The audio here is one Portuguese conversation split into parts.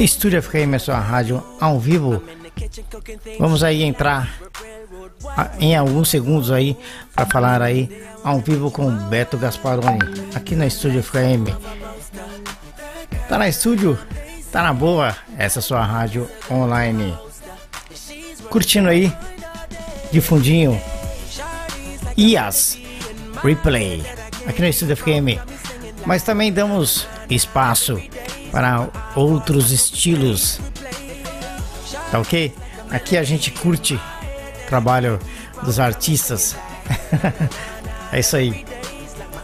Estúdio FM é sua rádio ao vivo. Vamos aí entrar em alguns segundos aí para falar aí ao vivo com Beto Gasparoni aqui na Estúdio FM. Tá na estúdio? Tá na boa? Essa é sua rádio online. Curtindo aí de fundinho IAS Replay aqui na Estúdio FM. Mas também damos espaço para outros estilos. Tá ok? Aqui a gente curte o trabalho dos artistas. é isso aí.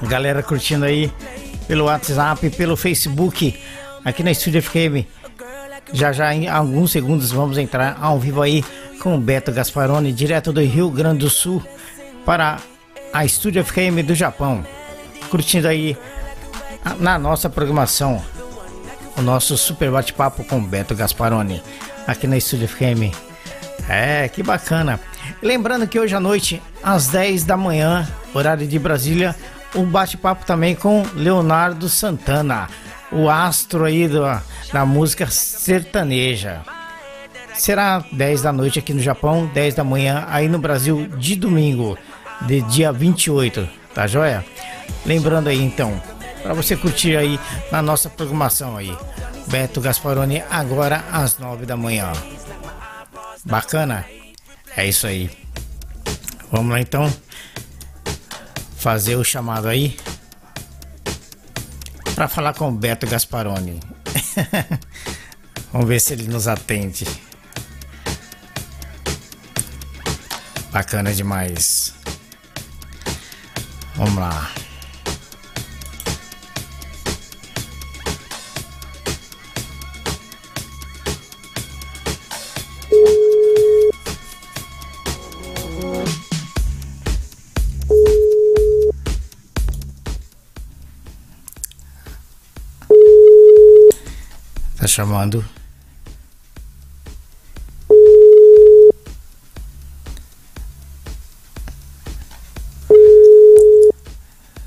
Galera curtindo aí pelo WhatsApp, pelo Facebook, aqui na Estúdio FM. Já já em alguns segundos vamos entrar ao vivo aí com o Beto Gasparoni, direto do Rio Grande do Sul, para a Estúdio FM do Japão. Curtindo aí na nossa programação o nosso super bate-papo com Beto Gasparoni aqui na Estúdio FM. É, que bacana. Lembrando que hoje à noite, às 10 da manhã, horário de Brasília, um bate-papo também com Leonardo Santana, o astro aí da, da música sertaneja. Será 10 da noite aqui no Japão, 10 da manhã aí no Brasil de domingo, de dia 28, tá joia? Lembrando aí então, para você curtir aí na nossa programação aí. Beto Gasparoni agora às nove da manhã. Bacana? É isso aí. Vamos lá então fazer o chamado aí para falar com o Beto Gasparoni. Vamos ver se ele nos atende. Bacana demais. Vamos lá. Chamando.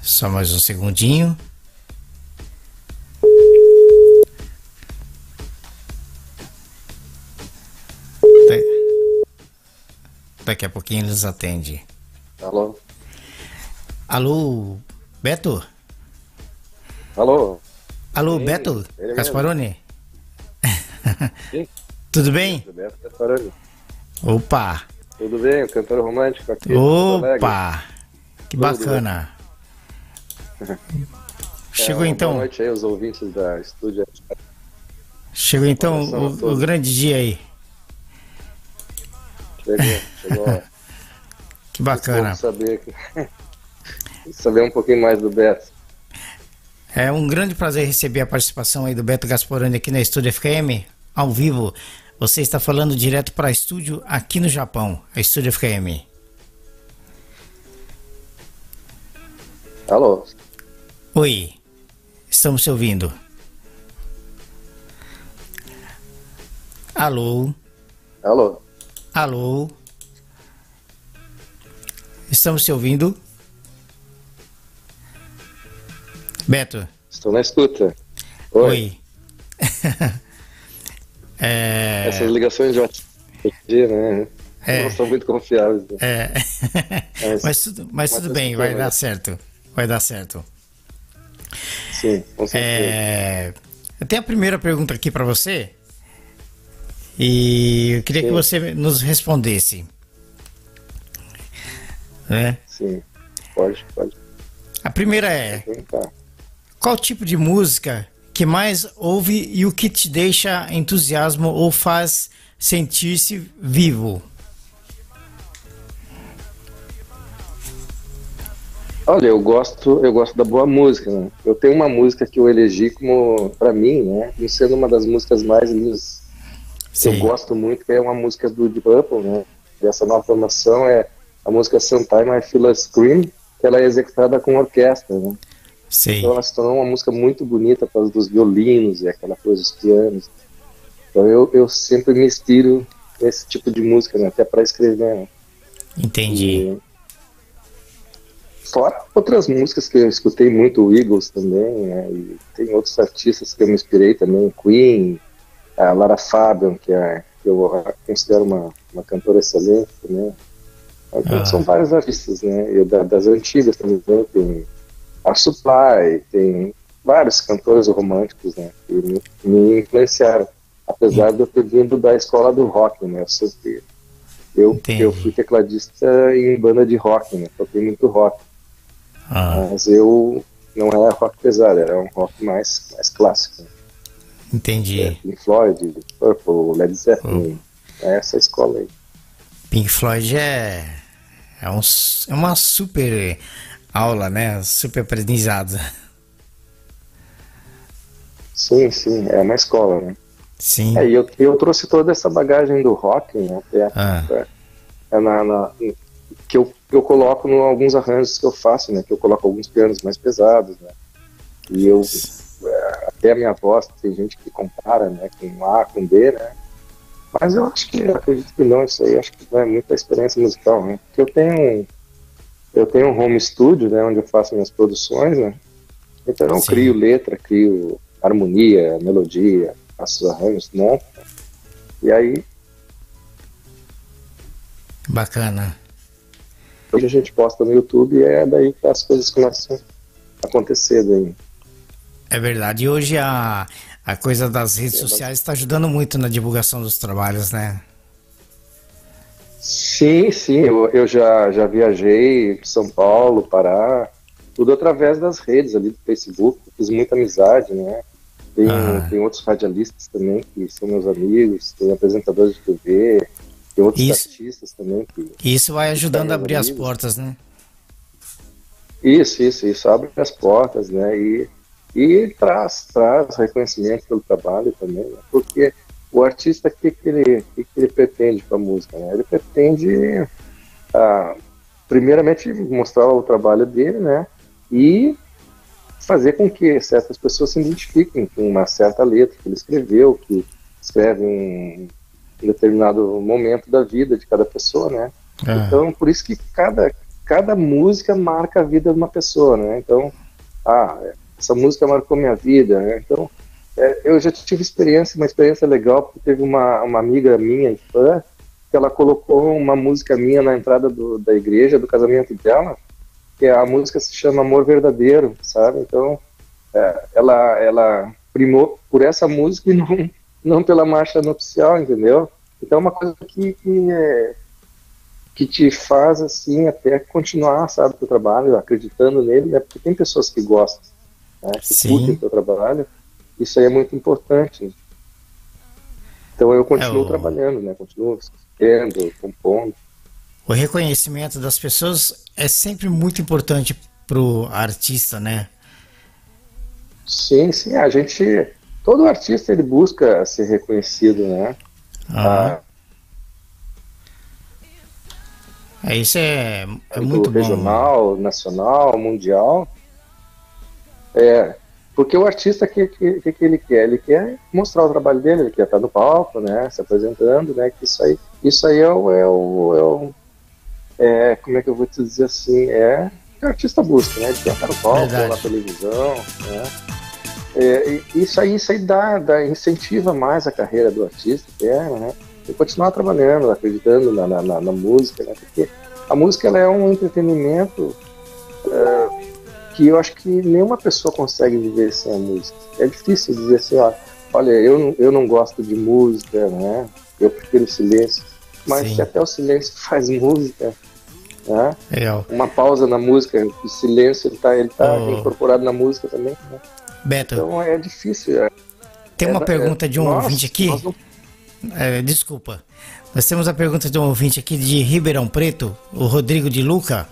Só mais um segundinho. Daqui a pouquinho eles atendem. Alô? Alô, Beto? Alô? Alô, Sim, Beto? Gasparoni? Sim. Tudo bem? Opa! Tudo bem, o cantor romântico aqui. Opa! Que bacana! Chegou é, então. Boa noite aí, os ouvintes da estúdio. Chegou então o, o, grande dia aí. Chegou, chegou. que bacana. Saber, saber um pouquinho mais do Beto. É um grande prazer receber a participação aí do Beto Gasparani aqui na Estúdio FKM ao vivo. Você está falando direto para estúdio aqui no Japão, a Estúdio FKM. Alô? Oi, estamos te ouvindo. Alô? Alô? Alô? Estamos te ouvindo? Beto? Estou na escuta. Oi. Oi. É... Essas ligações de WhatsApp, né? É... Não são muito confiáveis. Né? É. Mas, mas, tudo, mas tudo bem, vai dar certo. Vai dar certo. Sim, com certeza. É... Eu tenho a primeira pergunta aqui para você. E eu queria Sim. que você nos respondesse. Né? Sim, pode, pode. A primeira é: qual tipo de música que mais ouve e o que te deixa entusiasmo ou faz sentir-se vivo? Olha, eu gosto, eu gosto da boa música. Né? Eu tenho uma música que eu elegi como, para mim, né, como sendo uma das músicas mais lindas. Que eu gosto muito, que é uma música do Deep Purple, né? Dessa nova formação é a música Sometime I Feel a Scream, que ela é executada com orquestra, né? Sim. Então ela se tornou uma música muito bonita por causa dos violinos e aquela coisa dos pianos. Então eu, eu sempre me inspiro nesse tipo de música, né? até para escrever. Né? Entendi. Fora outras músicas que eu escutei muito, o Eagles também, né? E tem outros artistas que eu me inspirei também, Queen, a Lara Fabian, que, é, que eu considero uma, uma cantora excelente também. Então, ah. São vários artistas, né? E das antigas também, tem a Supply, tem vários cantores românticos, né? Que me, me influenciaram. Apesar de eu ter vindo da escola do rock, né? Eu sempre. Eu, eu fui tecladista em banda de rock, né? Toquei muito rock. Ah. Mas eu não era rock pesado, era um rock mais, mais clássico. Né? Entendi. É, Pink Floyd, Purple, Led Zeppelin. Oh. É essa escola aí. Pink Floyd é, é, um, é uma super aula, né? Super aprendizado. Sim, sim, é uma escola, né? Sim. É, e eu, eu trouxe toda essa bagagem do rock, né? É, ah. é, é na, na, que eu, eu coloco em alguns arranjos que eu faço, né? Que eu coloco alguns pianos mais pesados, né? E eu, é, até a minha voz, tem gente que compara, né? Com A, com B, né? Mas eu acho que, acredito que não, isso aí acho que não é muita experiência musical, né? Porque eu tenho, eu tenho um home studio, né? Onde eu faço minhas produções, né? Então eu Sim. crio letra, crio harmonia, melodia, faço arranjos, monto. E aí. Bacana. Hoje a gente posta no YouTube e é daí que as coisas começam a acontecer daí. É verdade. E hoje a, a coisa das redes é, sociais está ajudando muito na divulgação dos trabalhos, né? Sim, sim. Eu, eu já, já viajei São Paulo, Pará, tudo através das redes ali do Facebook. Fiz muita amizade, né? Tem, ah. tem outros radialistas também que são meus amigos, tem apresentadores de TV, tem outros isso, artistas também. Que, isso vai ajudando a abrir amigos. as portas, né? Isso, isso, isso abre as portas, né? E, e traz, traz reconhecimento pelo trabalho também, né? porque o artista, o que, que, ele, que, que ele pretende com a música? Né? Ele pretende, ah, primeiramente, mostrar o trabalho dele, né? E fazer com que certas pessoas se identifiquem com uma certa letra que ele escreveu, que escreve um determinado momento da vida de cada pessoa, né? É. Então, por isso que cada, cada música marca a vida de uma pessoa, né? Então, ah, essa música marcou minha vida, né? Então, é, eu já tive experiência, uma experiência legal, porque teve uma, uma amiga minha, fã, que ela colocou uma música minha na entrada do, da igreja, do casamento dela, que a música se chama Amor Verdadeiro, sabe? Então, é, ela, ela primou por essa música e não, não pela marcha nupcial, entendeu? Então é uma coisa que, que, é, que te faz, assim, até continuar, sabe, o trabalho, acreditando nele, né? Porque tem pessoas que gostam, né? Que Sim. curtem o teu trabalho. Isso aí é muito importante. Então eu continuo é o... trabalhando, né? Continuo escrevendo, compondo. O reconhecimento das pessoas é sempre muito importante pro artista, né? Sim, sim. A gente, todo artista ele busca ser reconhecido, né? Ah. É, isso é, é muito bom. Regional, nacional, mundial. É, porque o artista, o que, que, que, ele quer? Ele quer mostrar o trabalho dele, ele quer estar no palco, né, se apresentando, né, que isso aí, isso aí é o, é o, é o é, como é que eu vou te dizer assim, é que o artista busca, né? Ele quer estar no palco, na televisão, né? É, isso aí, isso aí dá, dá, incentiva mais a carreira do artista, quer, né? E continuar trabalhando, acreditando na, na, na, música, né? Porque a música ela é um entretenimento é, que eu acho que nenhuma pessoa consegue viver sem a música. É difícil dizer assim, ó, olha, eu, eu não gosto de música, né? Eu prefiro silêncio mas Sim. que até o silêncio faz música. Né? É. Uma pausa na música, o silêncio ele está ele tá oh. incorporado na música também. Né? Beto. Então é difícil. É. Tem uma é, pergunta de um nós, ouvinte aqui. Não... É, desculpa. Nós temos a pergunta de um ouvinte aqui de Ribeirão Preto, o Rodrigo de Luca.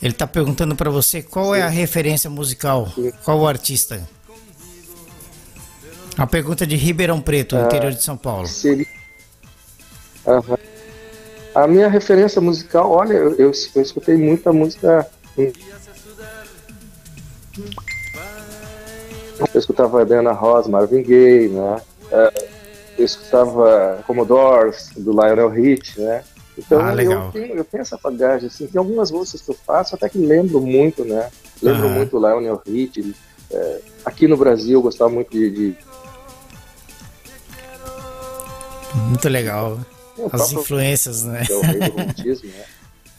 Ele está perguntando para você qual é a referência musical, qual o artista. A pergunta de Ribeirão Preto, ah, interior de São Paulo. Seria... A minha referência musical, olha, eu, eu, eu escutei muita música. Eu escutava Diana Ross, Marvin Gaye, né? É, eu escutava Commodores, do Lionel Rich, né? Então ah, eu, tenho, eu tenho essa bagagem, assim, tem algumas músicas que eu faço, até que lembro muito, né? Lembro uhum. muito Lionel Richie. É, aqui no Brasil eu gostava muito de. de... Muito legal. É, As influências, né? É o rei do romantismo, né?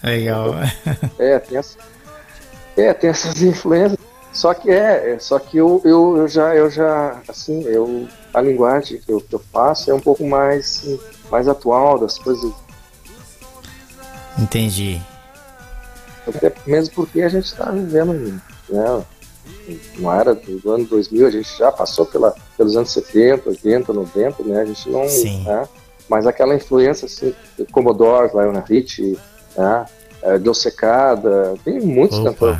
Legal. Então, é, tem, essa, é, tem essas influências. Só que é, é, só que eu, eu, eu já, eu já, assim, eu, a linguagem que eu, que eu faço é um pouco mais, mais atual das coisas. Entendi. Até mesmo porque a gente está vivendo, né, uma era do, ano 2000, a gente já passou pela, pelos anos 70, 80, 90, né, a gente não, Sim. Né, mas aquela influência, assim, Commodore, Lionel Richie, né, é, Deu Secada, tem muitos cantores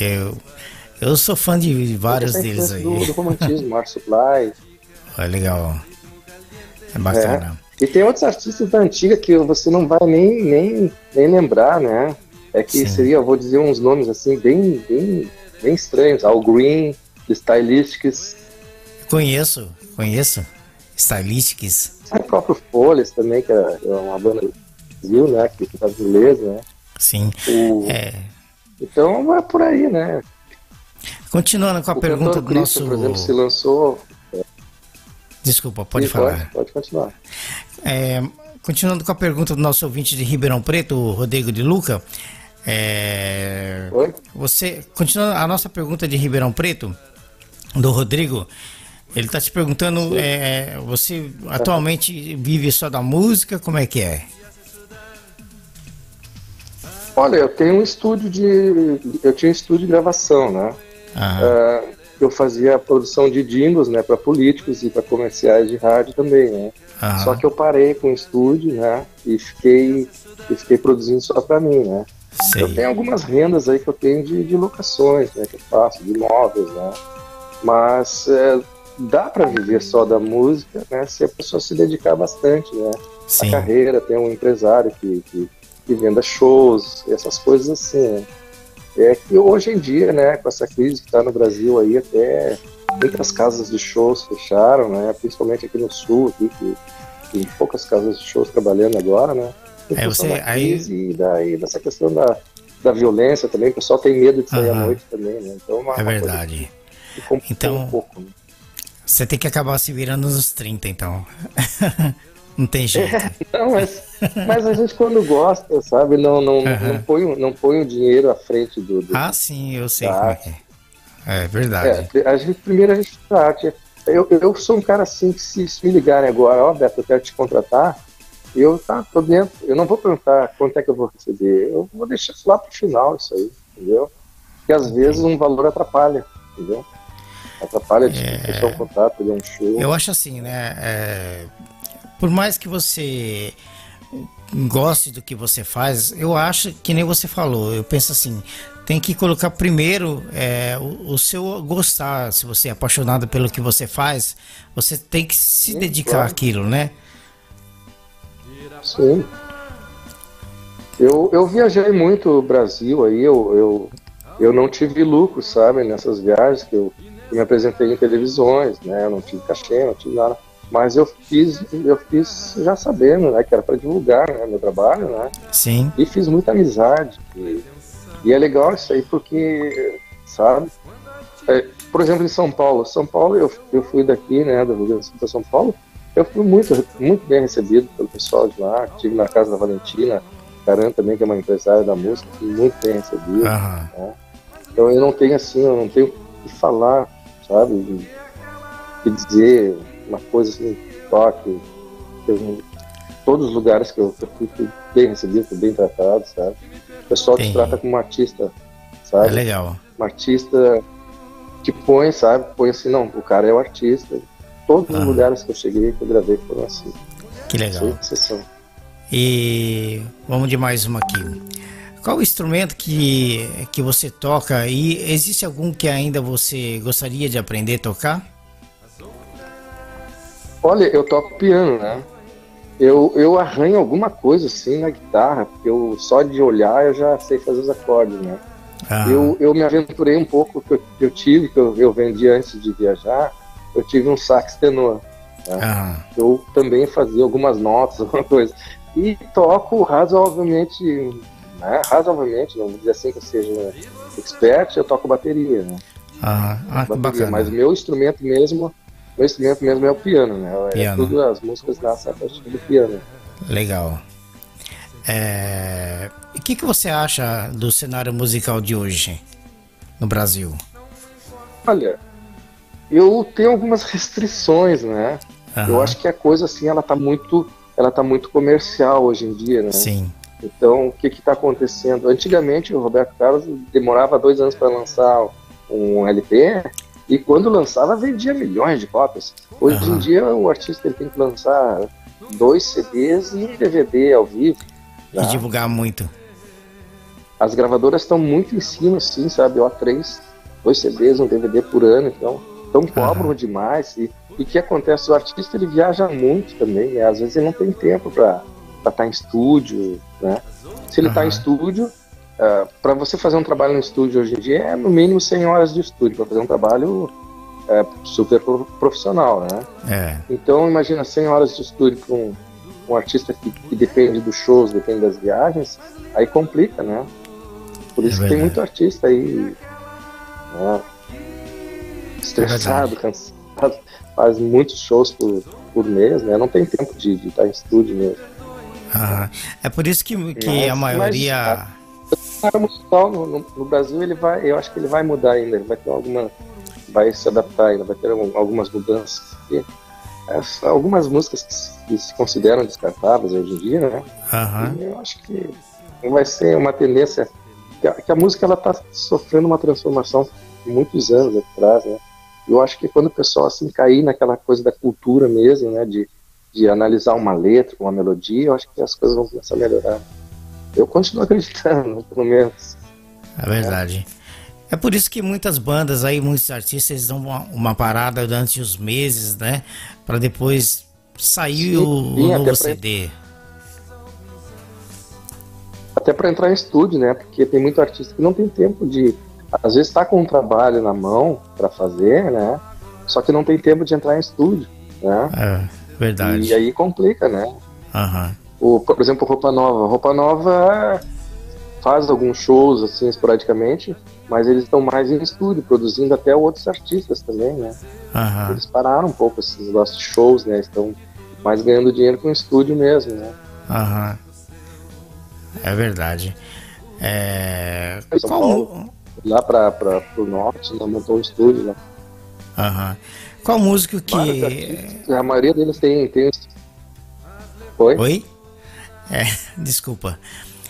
eu, eu sou fã de vários deles aí. Do, do romantismo, Mar Supply. É legal. É bacana. É. E tem outros artistas da antiga que você não vai nem, nem, nem lembrar, né? É que Sim. seria, eu vou dizer uns nomes assim, bem, bem, bem estranhos. Al Green, Stylistics. Conheço, conheço. Stylistics. O próprio Folhas também, que é uma banda do Brasil, né? Que é brasileira, né? Sim. O... É, então é por aí, né? Continuando com a o pergunta do Cristo, nosso. Por exemplo, se lançou. Desculpa, pode falar. Pode, pode continuar. É, continuando com a pergunta do nosso ouvinte de Ribeirão Preto, Rodrigo de Luca. É, Oi? Você, continuando a nossa pergunta de Ribeirão Preto, do Rodrigo, ele está te perguntando: é, você atualmente vive só da música? Como é que é? Olha, eu tenho um estúdio de. Eu tinha um estúdio de gravação, né? Uh, eu fazia a produção de jingles, né, para políticos e para comerciais de rádio também, né? Só que eu parei com o estúdio, né? E fiquei, e fiquei produzindo só para mim, né? Sei. Eu tenho algumas rendas aí que eu tenho de, de locações, né? Que eu faço, de imóveis, né? Mas é, dá para viver só da música, né? Se a pessoa se dedicar bastante, né? Sim. A carreira, tem um empresário que, que que venda shows, essas coisas assim, né? É que hoje em dia, né, com essa crise que está no Brasil aí, até muitas casas de shows fecharam, né, principalmente aqui no sul, aqui, que tem poucas casas de shows trabalhando agora, né. É, você, aí... E daí dessa questão da, da violência também, o pessoal tem medo de sair uhum. à noite também, né. Então, uma, é verdade. então, um pouco, né? você tem que acabar se virando nos 30, então. Não tem jeito. É, não, mas, mas, a gente quando gosta, sabe, não, não, uhum. não, põe, não põe o dinheiro à frente do. do ah, sim, eu sei como é que é. É verdade. É, a gente, primeiro a gente trate. Eu, eu sou um cara assim que se, se me ligarem agora, ó, Beto, eu quero te contratar, eu tá, tô dentro. Eu não vou perguntar quanto é que eu vou receber. Eu vou deixar isso lá pro final, isso aí, entendeu? Porque às vezes um valor atrapalha, entendeu? Atrapalha de é... fechar um contrato, de um show. Eu acho assim, né? É por mais que você goste do que você faz, eu acho que nem você falou. Eu penso assim, tem que colocar primeiro é, o, o, seu gostar. Se você é apaixonado pelo que você faz, você tem que se Sim, dedicar claro. àquilo, né? Sim. Eu, eu viajei muito o Brasil aí, eu, eu, eu não tive lucro, sabe, nessas viagens que eu, me apresentei em televisões, né? Eu não tive cachê, não tive nada. Mas eu fiz, eu fiz já sabendo, né, que era para divulgar né, meu trabalho, né? Sim. E fiz muita amizade. E, e é legal isso aí porque, sabe? É, por exemplo, em São Paulo, São Paulo eu, eu fui daqui, né, do Rio Grande do Sul para São Paulo, eu fui muito, muito bem recebido pelo pessoal de lá. Estive na casa da Valentina Caran também, que é uma empresária da música, fui muito bem recebido. Uhum. Né? Então eu não tenho assim, eu não tenho o que falar, sabe? O que dizer uma coisa assim, toque. Eu, todos os lugares que eu, fui, fui bem recebido, fui bem tratado, sabe? O pessoal te trata como um artista, sabe? É legal. Um artista que põe, sabe? Põe assim, não, o cara é o artista. Todos ah. os lugares que eu cheguei, que eu gravei, foram assim. Que legal. E vamos de mais uma aqui. Qual o instrumento que, que você toca e existe algum que ainda você gostaria de aprender a tocar? Olha, eu toco piano, né? Eu, eu arranho alguma coisa assim na guitarra, porque eu, só de olhar eu já sei fazer os acordes, né? Ah. Eu, eu me aventurei um pouco, que eu, eu tive, que eu, eu vendi antes de viajar, eu tive um sax tenor. Né? Ah. Eu também fazia algumas notas, alguma coisa. e toco razoavelmente, né, razoavelmente, não vou dizer assim que eu seja expert, eu toco bateria, né? Ah, ah bateria, bacana. Mas meu instrumento mesmo, meu instrumento mesmo é o piano, né? É piano. tudo as músicas nascem a partir do piano. Legal. É... O que, que você acha do cenário musical de hoje no Brasil? Olha, eu tenho algumas restrições, né? Uhum. Eu acho que a coisa assim, ela tá muito, ela tá muito comercial hoje em dia, né? Sim. Então, o que está acontecendo? Antigamente, o Roberto Carlos demorava dois anos para lançar um LP e quando lançava vendia milhões de cópias. Hoje uhum. em dia, o artista ele tem que lançar dois CDs e um DVD ao vivo. Tá? E divulgar muito. As gravadoras estão muito em cima, sim, sabe? Ó, três, dois CDs, um DVD por ano, então, então cobram uhum. demais. E o que acontece? O artista ele viaja muito também, né? às vezes ele não tem tempo para estar tá em estúdio, né? Se ele está uhum. em estúdio, uh, ah, para você fazer um trabalho no estúdio hoje em dia é no mínimo 100 horas de estúdio para fazer um trabalho uh, super profissional, né? É. Então imagina 100 horas de estúdio com um, um artista que, que, depende dos shows, depende das viagens, aí complica, né? Por isso é que tem muito artista aí né? estressado, é cansado faz muitos shows por, por mês, né? Não tem tempo de, de estar em estúdio mesmo. Ah, é por isso que, que mas, a maioria. Mas, o musical no, no, no, Brasil ele vai, eu acho que ele vai mudar ainda, ele vai ter alguma, vai se adaptar ainda, vai ter algumas mudanças. Porque, algumas músicas que, que, se consideram descartáveis hoje em dia, né? Uhum. eu acho que vai ser uma tendência que a, que a música ela está sofrendo uma transformação muitos anos atrás, né? Eu acho que quando o pessoal assim cair naquela coisa da cultura mesmo, né, de, de analisar uma letra, uma melodia, eu acho que as coisas vão começar a melhorar. Eu continuo acreditando, pelo menos. É verdade. É por isso que muitas bandas aí, muitos artistas dão uma, uma parada durante os meses, né, para depois sair sim, o, sim, o novo CD. Até para entrar em estúdio, né? Porque tem muito artista que não tem tempo de às vezes está com um trabalho na mão para fazer, né? Só que não tem tempo de entrar em estúdio, né? É, verdade. E aí complica, né? Uhum. O, por exemplo, Roupa Nova. Roupa Nova faz alguns shows, assim, esporadicamente, mas eles estão mais em estúdio, produzindo até outros artistas também, né? Uhum. Eles pararam um pouco esses negócios de shows, né? Estão mais ganhando dinheiro com o estúdio mesmo, né? Aham. Uhum. É verdade. É... São Qual... Paulo, lá para o norte, né, montou um estúdio lá. Aham. Qual músico que. A maioria deles tem. tem... Oi? Oi? É, desculpa.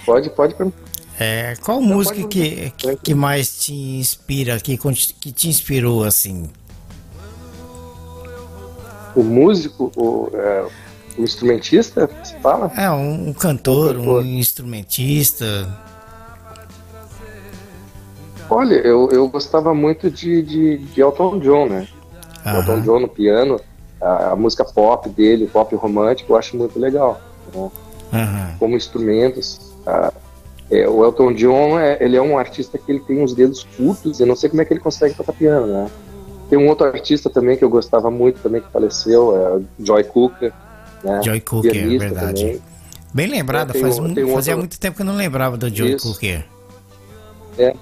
Pode, pode é, qual Não, música que, que, que, mais te inspira, que, que te inspirou assim? O músico, o, é, o instrumentista, você fala? É, um, um cantor, um, um instrumentista. Olha, eu, eu gostava muito de, de, de Elton John, né? Uhum. Elton John no piano, a, a, música pop dele, pop romântico, eu acho muito legal. Né? Uhum. Como instrumentos. A, é, o Elton John, é, ele é um artista que ele tem uns dedos curtos, eu não sei como é que ele consegue tocar piano, né? Tem um outro artista também que eu gostava muito, também que faleceu, é o Joy Cooker. Né? Joy Cooker, é verdade. Também. Bem lembrado, é, faz, um, um fazia outro... muito tempo que eu não lembrava do Joy Isso. Cooker. É,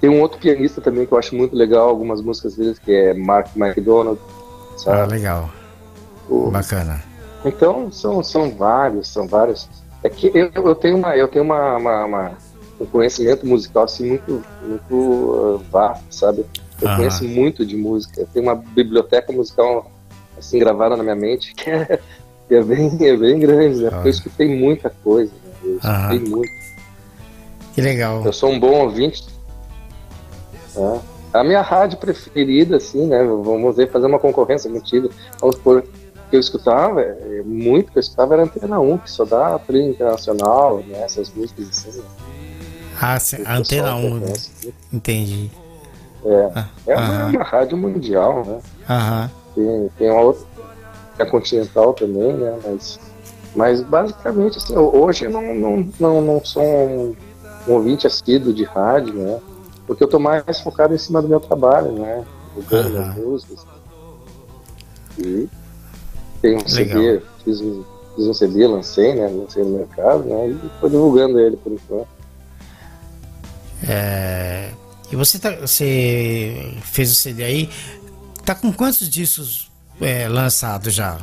tem um outro pianista também que eu acho muito legal, algumas músicas dele, que é Mark McDonald. Sabe? Ah, legal. O... Bacana. Então, são, são vários, são vários. É que eu, eu tenho, uma, eu tenho uma, uma, uma um conhecimento musical assim, muito, muito uh, vasto, sabe? Eu ah. conheço muito de música. Eu tenho uma biblioteca musical assim gravada na minha mente que é, que é, bem, é bem grande, né? Porque eu escutei muita coisa. Né? Eu escutei muito. Que legal. Eu sou um bom ouvinte é. A minha rádio preferida, assim, né? Vamos ver, fazer uma concorrência contigo. Vamos por que eu escutava, é, muito que eu escutava era Antena 1, que só dá trilha internacional, né? Essas músicas assim. Né? Ah, a Antena 1, né? entendi. É, ah, é uma, uma, rádio mundial, né? Aham. Tem, tem uma outra, é continental também, né? Mas, mas basicamente, assim, hoje eu não, não, não, não sou um, um ouvinte assíduo de rádio, né? porque eu tô mais focado em cima do meu trabalho, né? As músicas. E tem um Legal. CD, fiz um, fiz um CD, lancei, né? Lancei no mercado, né? E estou divulgando ele por enquanto. É, e você, tá, você fez o CD aí, tá com quantos discos é, lançados já?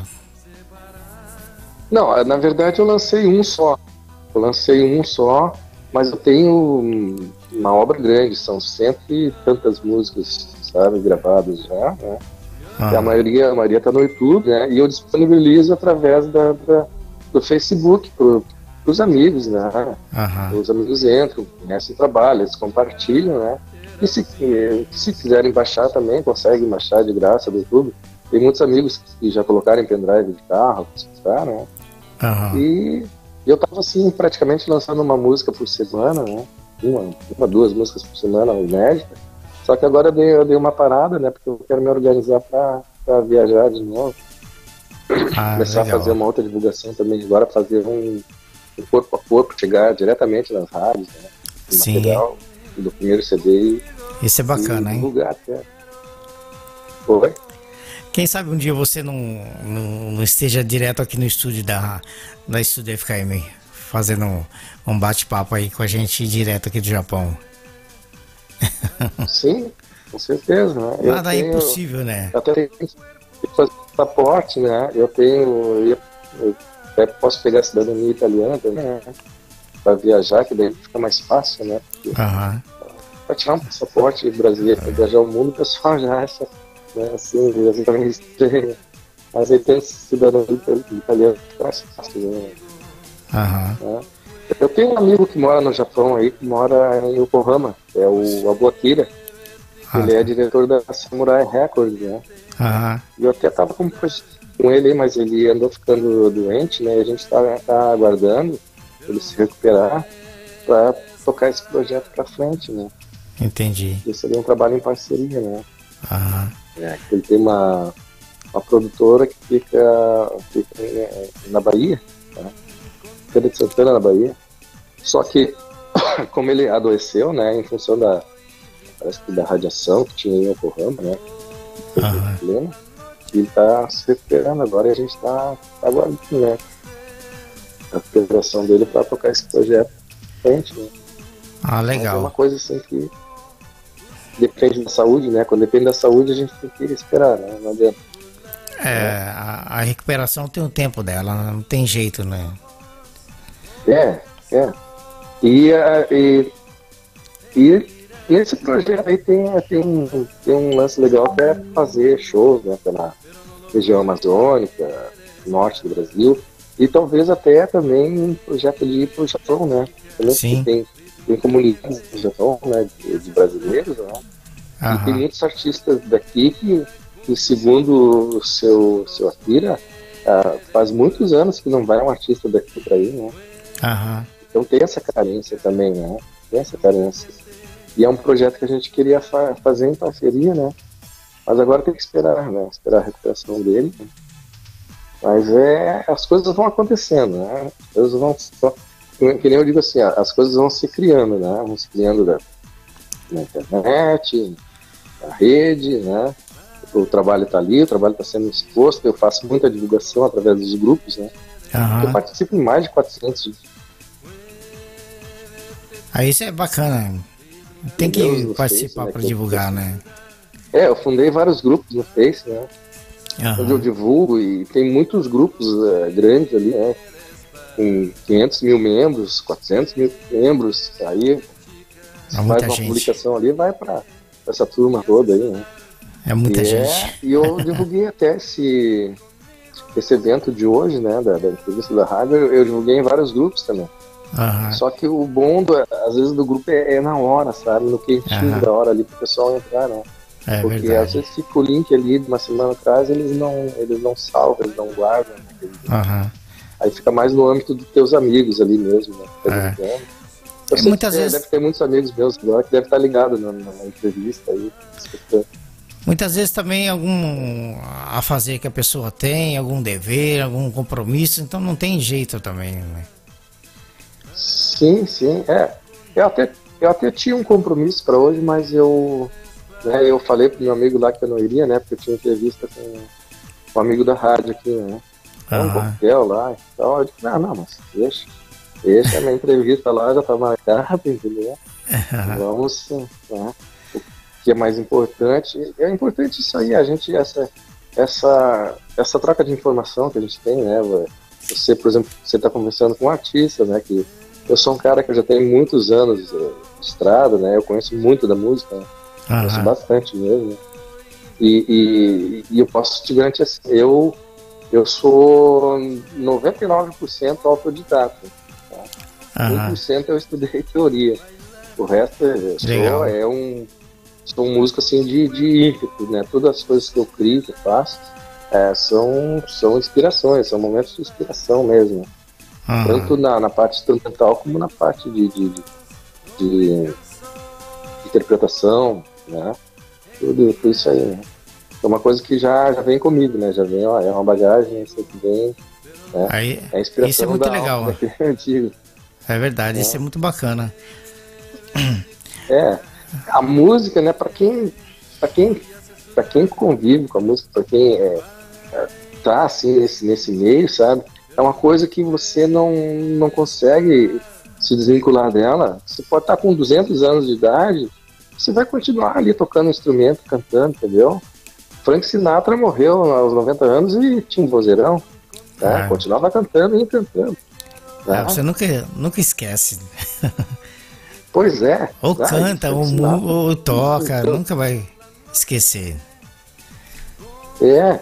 Não, na verdade eu lancei um só. Eu lancei um só, mas eu tenho uma obra grande, são cento e tantas músicas, sabe, gravadas já, né? Ah. a maioria, a maioria tá no YouTube, né? E eu disponibilizo através da, da do Facebook pro, pros amigos, né? Uhum. Os amigos entram, conhecem o trabalho, eles compartilham, né? E se, se quiserem baixar também, conseguem baixar de graça do YouTube. Tem muitos amigos que já colocaram pendrive de carro para escutar, né? Uhum. E eu tava assim, praticamente lançando uma música por semana, né? Uma, uma duas músicas por semana, inédita. Só que agora eu dei, eu dei uma parada, né? Porque eu quero me organizar para viajar de novo. Ah, Começar legal. a fazer uma outra divulgação também agora, fazer um, um, corpo a corpo, chegar diretamente nas rádios, né? Sim. Material do primeiro CD. Isso é bacana, hein? Divulgar até. Oi? Quem sabe um dia você não, não, não, esteja direto aqui no estúdio da, da Estúdio FKM, fazendo um, um bate-papo aí com a gente direto aqui do Japão. Sim, com certeza. Né? Nada é impossível, né? Até tenho que fazer passaporte, né? Eu tenho. Eu até posso pegar a cidadania italiana né? Para viajar, que daí fica mais fácil, né? Uhum. Para tirar um passaporte brasileiro para viajar o mundo, o pessoal já acha né? Assim, exatamente. Mas aí tem cidadão italiano que mais fácil, né? Uhum. Eu tenho um amigo que mora no Japão aí, que mora em Yokohama, é o Abu Akira. Ah, ele é diretor da Samurai Records, né? Uhum. E eu até tava com, com ele, mas ele andou ficando doente, né? E a gente tá, tá aguardando ele se recuperar para tocar esse projeto para frente, né? Entendi. Isso seria um trabalho em parceria, né? Aham. É, ele tem uma, uma produtora que fica, fica na Bahia, tá? Feira de Santana, na Bahia. Só que, como ele adoeceu, né, em função da, parece que da radiação que tinha em Yokohama, né, ele está se recuperando agora e a gente está tá aguardando, né, a recuperação dele para tocar esse projeto frente, né. Ah, legal. Mas é uma coisa assim que depende da saúde, né? Quando depende da saúde, a gente tem que esperar, né? Não adianta. É, a, a, recuperação tem o tempo dela, não tem jeito, né? É, é. E, e, e nesse projeto aí tem, tem, tem um lance legal que é fazer shows né, pela região amazônica, norte do Brasil, e talvez até também um projeto de ir para o Japão, né? Também Sim. Tem, tem comunidades no Japão, né, de, de brasileiros, né? Uhum. E tem muitos artistas daqui que, que segundo o seu, seu Akira, uh, faz muitos anos que não vai um artista daqui para aí, né? Uhum. Então tem essa carência também, né? Tem essa carência. E é um projeto que a gente queria fa fazer em parceria, né? Mas agora tem que esperar, né? Esperar a recuperação dele. Mas é, as coisas vão acontecendo, né? As coisas vão que nem eu digo assim, as coisas vão se criando, né? Vão se criando da, na internet, na rede, né? O trabalho está ali, o trabalho está sendo exposto, eu faço muita divulgação através dos grupos, né? Uhum. Eu participo em mais de 400. Aí isso é bacana. Tem que participar né, para divulgar, né? É, eu fundei vários grupos no Face, né? Uhum. Onde eu divulgo e tem muitos grupos uh, grandes ali, né? com 500 mil membros, 400 mil membros, aí é faz uma gente. publicação ali vai para essa turma toda aí, né? É muita e gente. É, e eu divulguei até esse, esse evento de hoje, né, da, da entrevista da rádio, eu, eu divulguei em vários grupos também. Uhum. Só que o bom, do, às vezes, do grupo é, é na hora, sabe? No quentinho uhum. da hora ali pro pessoal entrar, né? É Porque verdade. às vezes fica o link ali de uma semana atrás, eles não, eles não salvam, eles não guardam. Né? Uhum. Aí fica mais no âmbito dos teus amigos ali mesmo, né? É. Eu sei muitas que vezes... deve ter muitos amigos meus agora que deve estar ligado na, na entrevista aí, Muitas vezes também algum a fazer que a pessoa tem, algum dever, algum compromisso, então não tem jeito também, né? Sim, sim, é. Eu até, eu até tinha um compromisso para hoje, mas eu, né, eu falei pro meu amigo lá que eu não iria, né? Porque eu tinha entrevista com um amigo da rádio aqui, né? é um coquetel lá. Então eu disse, não, não, mas deixa. Deixa a minha entrevista lá, já tá marcada, entendeu? Vamos, né? Que é mais importante? É importante isso aí, a gente, essa, essa, essa troca de informação que a gente tem, né? Você, por exemplo, você está conversando com um artista, né? Que eu sou um cara que já tem muitos anos eh, de estrada, né? Eu conheço muito da música, né? conheço bastante mesmo. E, e, e, eu posso te garantir assim, eu, eu sou 99% autodidata. Tá? Uhum. 1% eu estudei teoria. O resto é, sou, é um, sou um músico assim de, de ímpeto, né? Todas as coisas que eu crio, que eu faço, é, são, são inspirações, são momentos de inspiração mesmo. Uhum. Tanto na, na parte instrumental como na parte de, de, de, de interpretação, né? Tudo, tudo isso aí, né? É uma coisa que já, já vem comigo, né? Já vem, ó, é uma bagagem, isso aqui vem. Né? Aí, é inspiração isso é muito legal. Alma, é antigo. É verdade, é. isso é muito bacana. É, a música, né, para quem, para quem, para quem convive com a música, para quem é, é, tá assim nesse, nesse meio, sabe? É uma coisa que você não, não consegue se desvincular dela. Você pode estar com 200 anos de idade, você vai continuar ali tocando instrumento, cantando, entendeu? Frank Sinatra morreu aos 90 anos e tinha um vozeirão. Né? É. Continuava cantando e cantando. Né? É, você nunca, nunca esquece. Pois é. Ou canta, ou, ou, toca, então, nunca vai esquecer. É.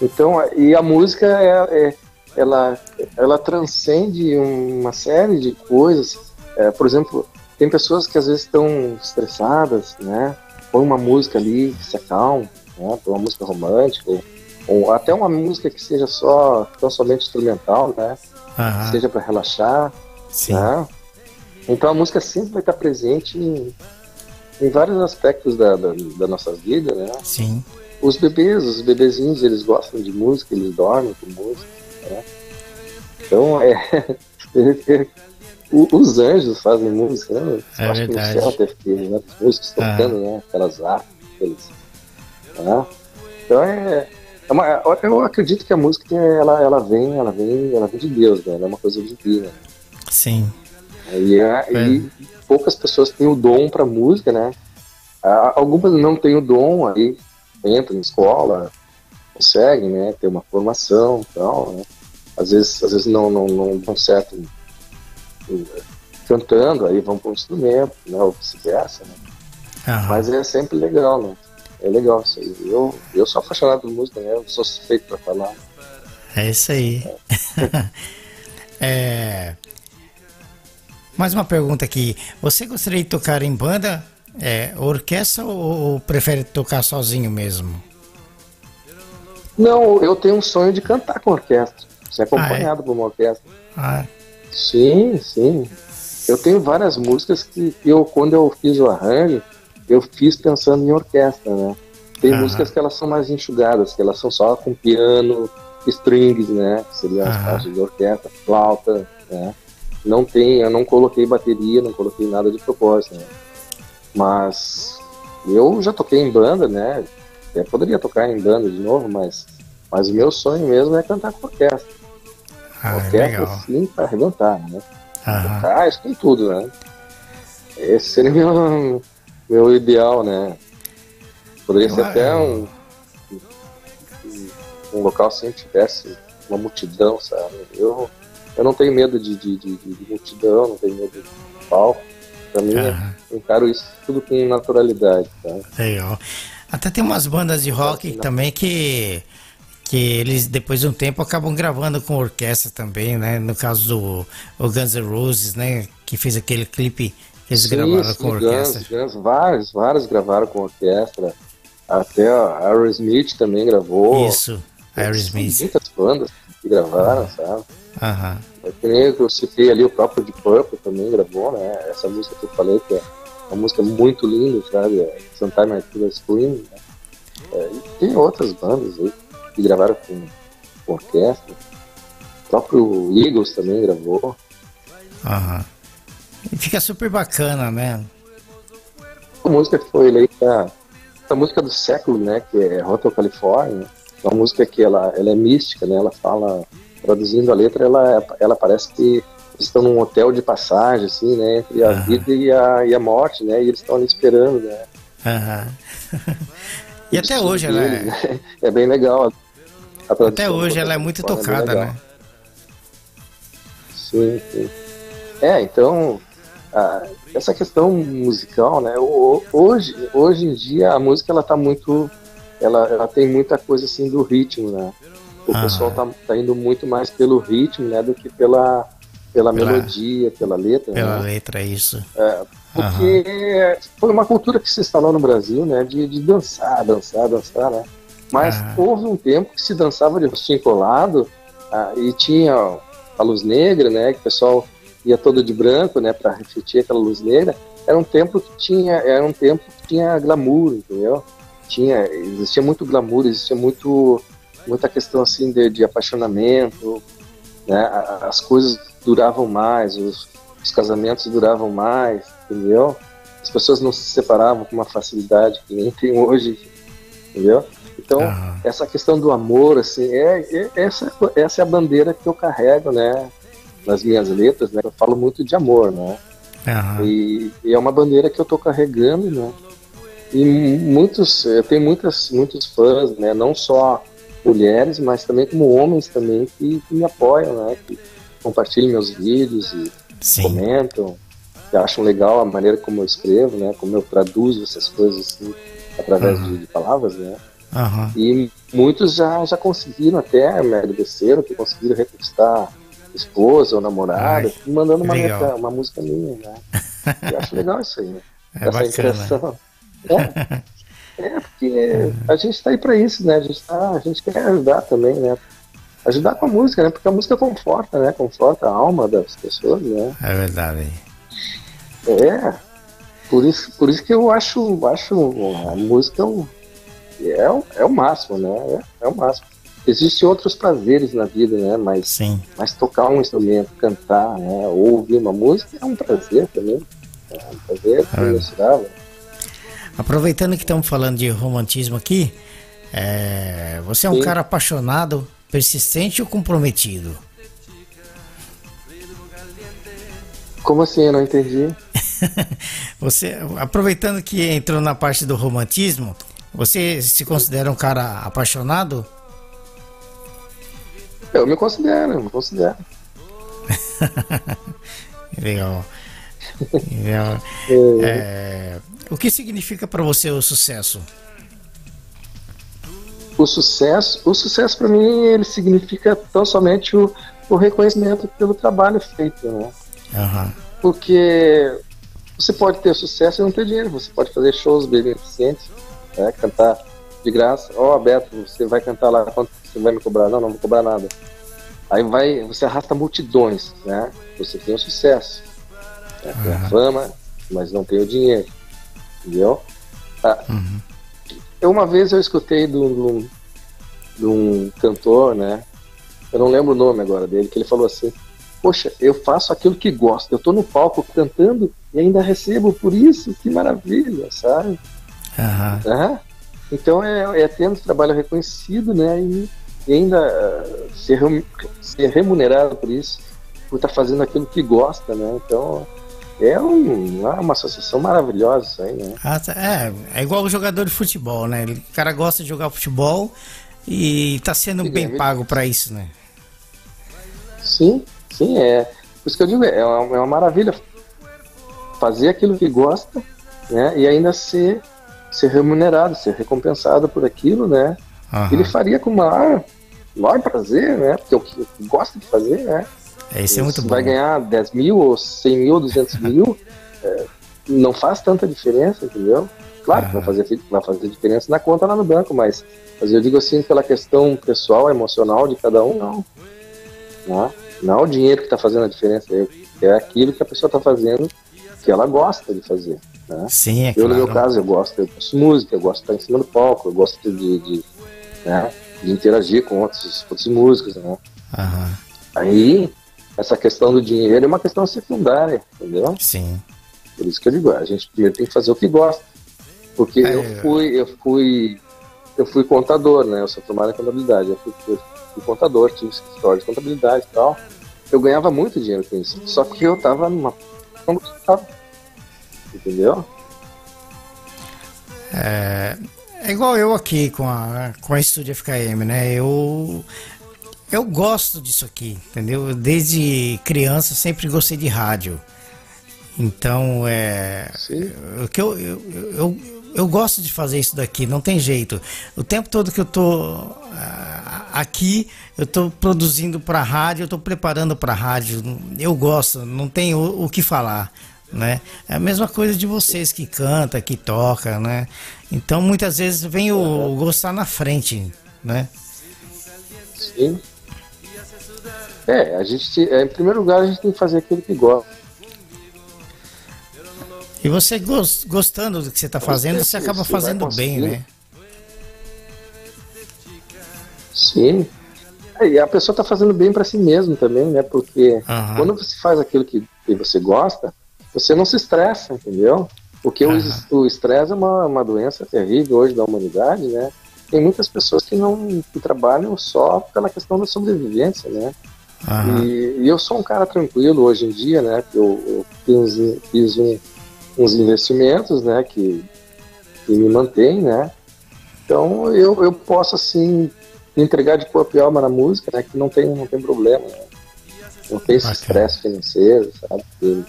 Então, e a música, é, é, ela, ela transcende uma série de coisas. É, por exemplo, tem pessoas que às vezes estão estressadas, né? Põe uma música ali que se acalma né? uma música romântica, ou, ou, até uma música que seja só tão somente instrumental, né? Uhum. Seja para relaxar. Sim. Né? Então a música sempre vai estar presente em, em vários aspectos da, da, da, nossa vida, né? Sim. Os bebês, os bebezinhos, eles gostam de música, eles dormem com música, né? Então é. os anjos fazem música, né? É Acho verdade. que no céu deve ter né? Os músicos tocando, ah. né? Aquelas artes, aqueles né? Então é, é uma, eu acredito que a música ela, ela vem, ela vem, ela vem de Deus, né? Ela é uma coisa divina. Sim. E, é, é. e poucas pessoas têm o dom para música, né? Algumas não têm o dom, aí entram em escola, conseguem, né? Ter uma formação e tal, né? Às vezes, às vezes não, não, não dão certo cantando, aí vão para um instrumento, né? Ou vice-versa, né? Mas é sempre legal, né? é legal isso aí. Eu, eu sou apaixonado por música, né? Eu sou suspeito pra falar. É isso aí. É. é... Mais uma pergunta aqui. Você gostaria de tocar em banda, é, orquestra ou, ou prefere tocar sozinho mesmo? Não, eu tenho um sonho de cantar com orquestra. Ser acompanhado ah, é? por uma orquestra. Ah. Sim, sim. Eu tenho várias músicas que eu, quando eu fiz o arranjo, eu fiz pensando em orquestra, né? Tem uhum. músicas que elas são mais enxugadas, que elas são só com piano, strings, né? Que seriam as partes de orquestra, flauta, né? Não tem, eu não coloquei bateria, não coloquei nada de propósito, né? Mas eu já toquei em banda, né? Eu poderia tocar em banda de novo, mas, mas o meu sonho mesmo é cantar com orquestra. Ah, orquestra, legal. sim, para arrebentar, né? Uhum. isso tem tudo, né? Esse seria meu, meu ideal, né? Poderia ser até um, um local sem tivesse uma multidão, sabe? Eu, eu não tenho medo de, de, de, de multidão, não tenho medo de palco. Pra mim, eu encaro isso tudo com naturalidade, tá? Legal. Até tem umas bandas de rock também que que eles depois de um tempo acabam gravando com orquestra também, né? No caso do Guns N' Roses, né? Que fez aquele clipe eles sim, gravaram sim, com orquestra. Guns, Guns, vários, vários gravaram com orquestra. Até a Aerosmith também gravou. Isso, Aerosmith. Muitas bandas que gravaram, sabe? Aham. É que nem eu citei ali o próprio Deep Purple também gravou, né? Essa música que eu falei que é uma música muito linda, sabe? É Sometime I Feel Scream. Né? É, e tem outras bandas aí que gravaram com, com orquestra. O próprio Eagles também gravou. Aham. Fica super bacana, né? A música que foi eleita a música do século, né? Que é Hotel California. É uma música que ela, ela é mística, né? Ela fala traduzindo a letra, ela, ela parece que estão num hotel de passagem, assim, né? Entre a uhum. vida e a, e a morte, né? E eles estão ali esperando, né? Uhum. e até hoje ela é... Né? é bem legal. Até hoje ela é muito tocada, né? Sim, sim. É, então, a, essa questão musical, né? Hoje, hoje em dia a música ela tá muito, ela, ela tem muita coisa assim do ritmo, né? O ah. pessoal tá, tá indo muito mais pelo ritmo, né, do que pela pela, pela melodia, pela letra. Pela né? letra, é isso. É, porque foi uma cultura que se instalou no Brasil, né, de, de dançar, dançar, dançar, né? Mas uhum. houve um tempo que se dançava de rostinho colado ah, e tinha a luz negra, né, que o pessoal ia todo de branco, né, para refletir aquela luz negra. Era um tempo que tinha, era um tempo que tinha glamour, entendeu? Tinha, existia muito glamour, existia muito muita questão assim de, de apaixonamento, né? As coisas duravam mais, os, os casamentos duravam mais, entendeu? As pessoas não se separavam com uma facilidade que nem tem hoje, entendeu? Então, uhum. essa questão do amor, assim, é, é, essa, essa é a bandeira que eu carrego, né, nas minhas letras, né, eu falo muito de amor, né, uhum. e, e, é uma bandeira que eu tô carregando, né, e muitos, eu tenho muitas, muitos fãs, né, não só mulheres, mas também como homens também que, que me apoiam, né, que compartilham meus vídeos e Sim. comentam, que acham legal a maneira como eu escrevo, né, como eu traduzo essas coisas assim, através uhum. de, de, palavras, né. Uhum. E muitos já, já conseguiram até, me agradeceram, que conseguiram reconquistar esposa ou namorada, Ai, mandando uma, letra, uma música minha, né. Eu acho legal isso aí, né. É Essa bacana. É, é, porque a gente está aí para isso, né? A gente, tá, a gente quer ajudar também, né? Ajudar com a música, né? Porque a música conforta, né? Conforta a alma das pessoas, né? É verdade. É. Por isso, por isso que eu acho, acho a música é, o, é o máximo, né? É, é o máximo. Existem outros prazeres na vida, né? Mas, Sim. mas tocar um instrumento, cantar, né? Ou ouvir uma música é um prazer também. É um prazer é. Aproveitando que estamos falando de romantismo aqui, é, você é um Sim. cara apaixonado, persistente ou comprometido? Como assim? Eu não entendi. você, aproveitando que entrou na parte do romantismo, você se considera um cara apaixonado? Eu me considero, eu me considero. Legal. Legal. É, é o que significa para você o sucesso? O sucesso, o sucesso para mim ele significa tão somente o, o reconhecimento pelo trabalho feito, né? Uhum. Porque você pode ter sucesso e não ter dinheiro, você pode fazer shows beneficentes, né? cantar de graça. Ó, oh, Beto, você vai cantar lá, quanto você vai me cobrar? Não, não vou cobrar nada. Aí vai, você arrasta multidões, né? Você tem o sucesso, né? tem uhum. a fama, mas não tem o dinheiro entendeu? Ah, uhum. Uma vez eu escutei de um, de um cantor, né? Eu não lembro o nome agora dele, que ele falou assim: Poxa, eu faço aquilo que gosto, eu tô no palco cantando e ainda recebo por isso, que maravilha, sabe? Uhum. Então é, é tendo trabalho reconhecido, né? E, e ainda uh, ser, ser remunerado por isso, por estar tá fazendo aquilo que gosta, né? Então é um, é uma associação maravilhosa isso aí, né? Ah, tá. é, é igual o jogador de futebol, né? O cara gosta de jogar futebol e tá sendo bem pago para isso, né? Sim, sim, é. Por isso que eu digo, é uma, é uma maravilha fazer aquilo que gosta, né? E ainda ser, ser remunerado, ser recompensado por aquilo, né? Uhum. Ele faria com o maior, maior prazer, né? Porque é o que gosta de fazer, né? É, isso é muito bom. vai ganhar 10 mil, ou 100 mil, 200 mil, é, não faz tanta diferença, entendeu? Claro que vai fazer, vai fazer diferença na conta lá no banco, mas, mas eu digo assim, pela questão pessoal, emocional de cada um, não. Não, né? não é o dinheiro que está fazendo a diferença, é, é aquilo que a pessoa está fazendo que ela gosta de fazer. Né? Sim, é eu, claro. no meu caso, eu gosto, eu gosto de música, eu gosto de estar em cima do palco, eu gosto de, de, né, de interagir com outros, outros músicos. Né? Uhum. Aí essa questão do dinheiro é uma questão secundária, entendeu? Sim. Por isso que eu digo, a gente primeiro tem que fazer o que gosta. Porque é, eu fui, eu fui, eu fui contador, né? Eu sou formado em contabilidade. Eu fui, fui, fui contador, tive escritório de contabilidade e tal. Eu ganhava muito dinheiro com isso. Só que eu tava numa. Entendeu? É, é igual eu aqui com a, com a Estúdio FKM, né? Eu, eu gosto disso aqui, entendeu? Desde criança sempre gostei de rádio. Então, é. O que eu, eu, eu, eu, gosto de fazer isso daqui, não tem jeito. O tempo todo que eu tô uh, aqui, eu tô produzindo para rádio, eu tô preparando para rádio. Eu gosto, não tem o, o, que falar, né? É a mesma coisa de vocês que canta, que toca, né? Então, muitas vezes vem o, o gostar na frente, né? Sim. É, a gente, em primeiro lugar, a gente tem que fazer aquilo que gosta. E você gostando do que você está fazendo, você acaba fazendo bem, né? Sim. É, e a pessoa está fazendo bem para si mesmo também, né? Porque uhum. quando você faz aquilo que, que, você gosta, você não se estressa, entendeu? Porque uhum. o estresse é uma, uma doença terrível hoje da humanidade, né? Tem muitas pessoas que não que trabalham só pela questão da sobrevivência, né? Uhum. E, e, eu sou um cara tranquilo hoje em dia, né? Eu, eu fiz, fiz um, uns investimentos, né, que, que me mantém, né? Então eu, eu posso assim entregar de corpo e alma na música, né, que não tem não tem problema, né? não tem esse estresse financeiro, sabe? Tem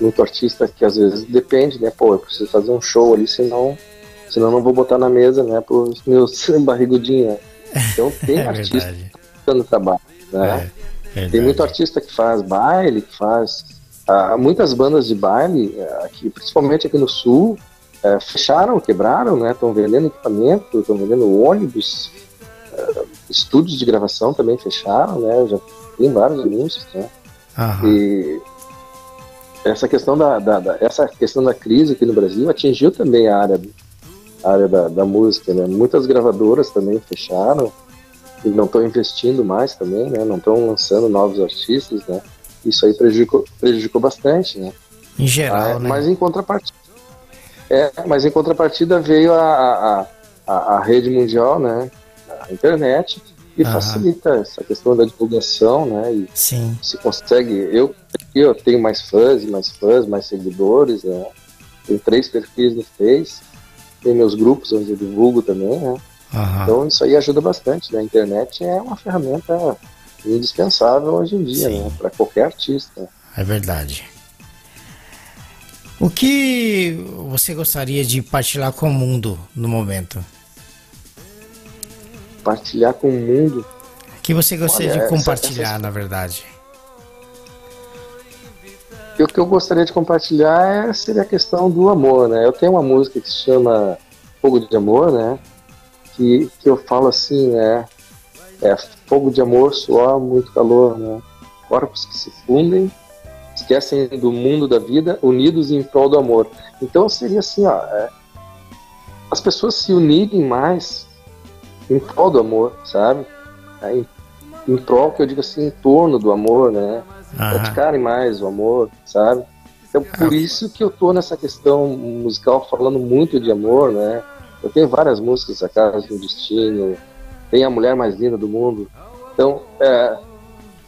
muito artista que às vezes depende, né? Pô, eu preciso fazer um show ali, senão senão não vou botar na mesa, né, para os meus barrigudinhos. Né? Então tem é artista dando trabalho, né? É, tem muito artista que faz baile, que faz ah, muitas bandas de baile, eh, aqui, principalmente aqui no sul, eh, fecharam, quebraram, né? Estão vendendo equipamento, estão vendendo ônibus, eh, estúdios de gravação também fecharam, né? Eu já tem vários anúncios, né? E essa questão da, da, da, essa questão da crise aqui no Brasil atingiu também a área, a área da, da música, né? Muitas gravadoras também fecharam e não estão investindo mais também, né? Não estão lançando novos artistas, né? Isso aí prejudicou, prejudicou bastante, né? Em geral, ah, né? Mas em contrapartida, é, mas em contrapartida veio a, a, a, a rede mundial, né? A internet e facilita essa questão da divulgação, né? E Sim. Se consegue, eu eu tenho mais fãs, mais fãs, mais seguidores, né? Tenho três perfis no Face, tem meus grupos onde eu divulgo também, né? Aham. Então isso aí ajuda bastante, né? A internet é uma ferramenta indispensável hoje em dia, né, para qualquer artista. É verdade. O que você gostaria de partilhar com o mundo no momento? Partilhar com o mundo? O que você gostaria Olha, de compartilhar, essa... na verdade? o que eu gostaria de compartilhar é, seria a questão do amor, né? Eu tenho uma música que se chama Fogo de Amor, né? Que, que eu falo assim, né? É fogo de amor, suor, muito calor, né? Corpos que se fundem, esquecem do mundo da vida, unidos em prol do amor. Então seria assim, ó, é, as pessoas se unirem mais em prol do amor, sabe? É, em, em prol, que eu digo assim, em torno do amor, né? Praticarem mais o amor, sabe? Então por isso que eu tô nessa questão musical falando muito de amor, né? Eu tenho várias músicas, A Casa do Destino, tem a mulher mais linda do mundo. Então, é,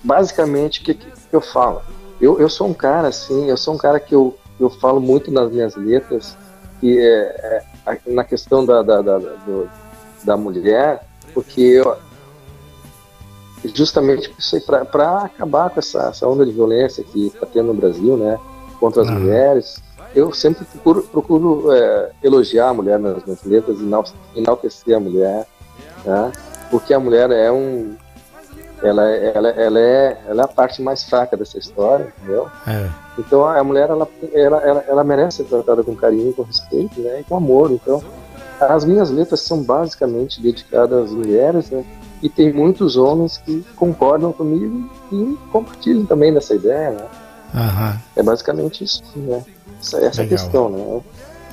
basicamente, o que, que, eu falo? Eu, eu sou um cara assim, eu sou um cara que eu, eu falo muito nas minhas letras, e é, é, na questão da, da, da, do, da mulher, porque eu, justamente para acabar com essa, essa, onda de violência que está tendo no Brasil, né, contra as mulheres, eu sempre procuro, procuro é, elogiar a mulher nas minhas letras, enaltecer a mulher, né? porque a mulher é um ela, ela, ela, é, ela é a parte mais fraca dessa história, entendeu? É. Então a mulher ela, ela, ela, ela, merece ser tratada com carinho, com respeito, né? E com amor. Então as minhas letras são basicamente dedicadas às mulheres, né? E tem muitos homens que concordam comigo e compartilham também dessa ideia, né? Uhum. É basicamente isso, né? Essa, essa questão, né?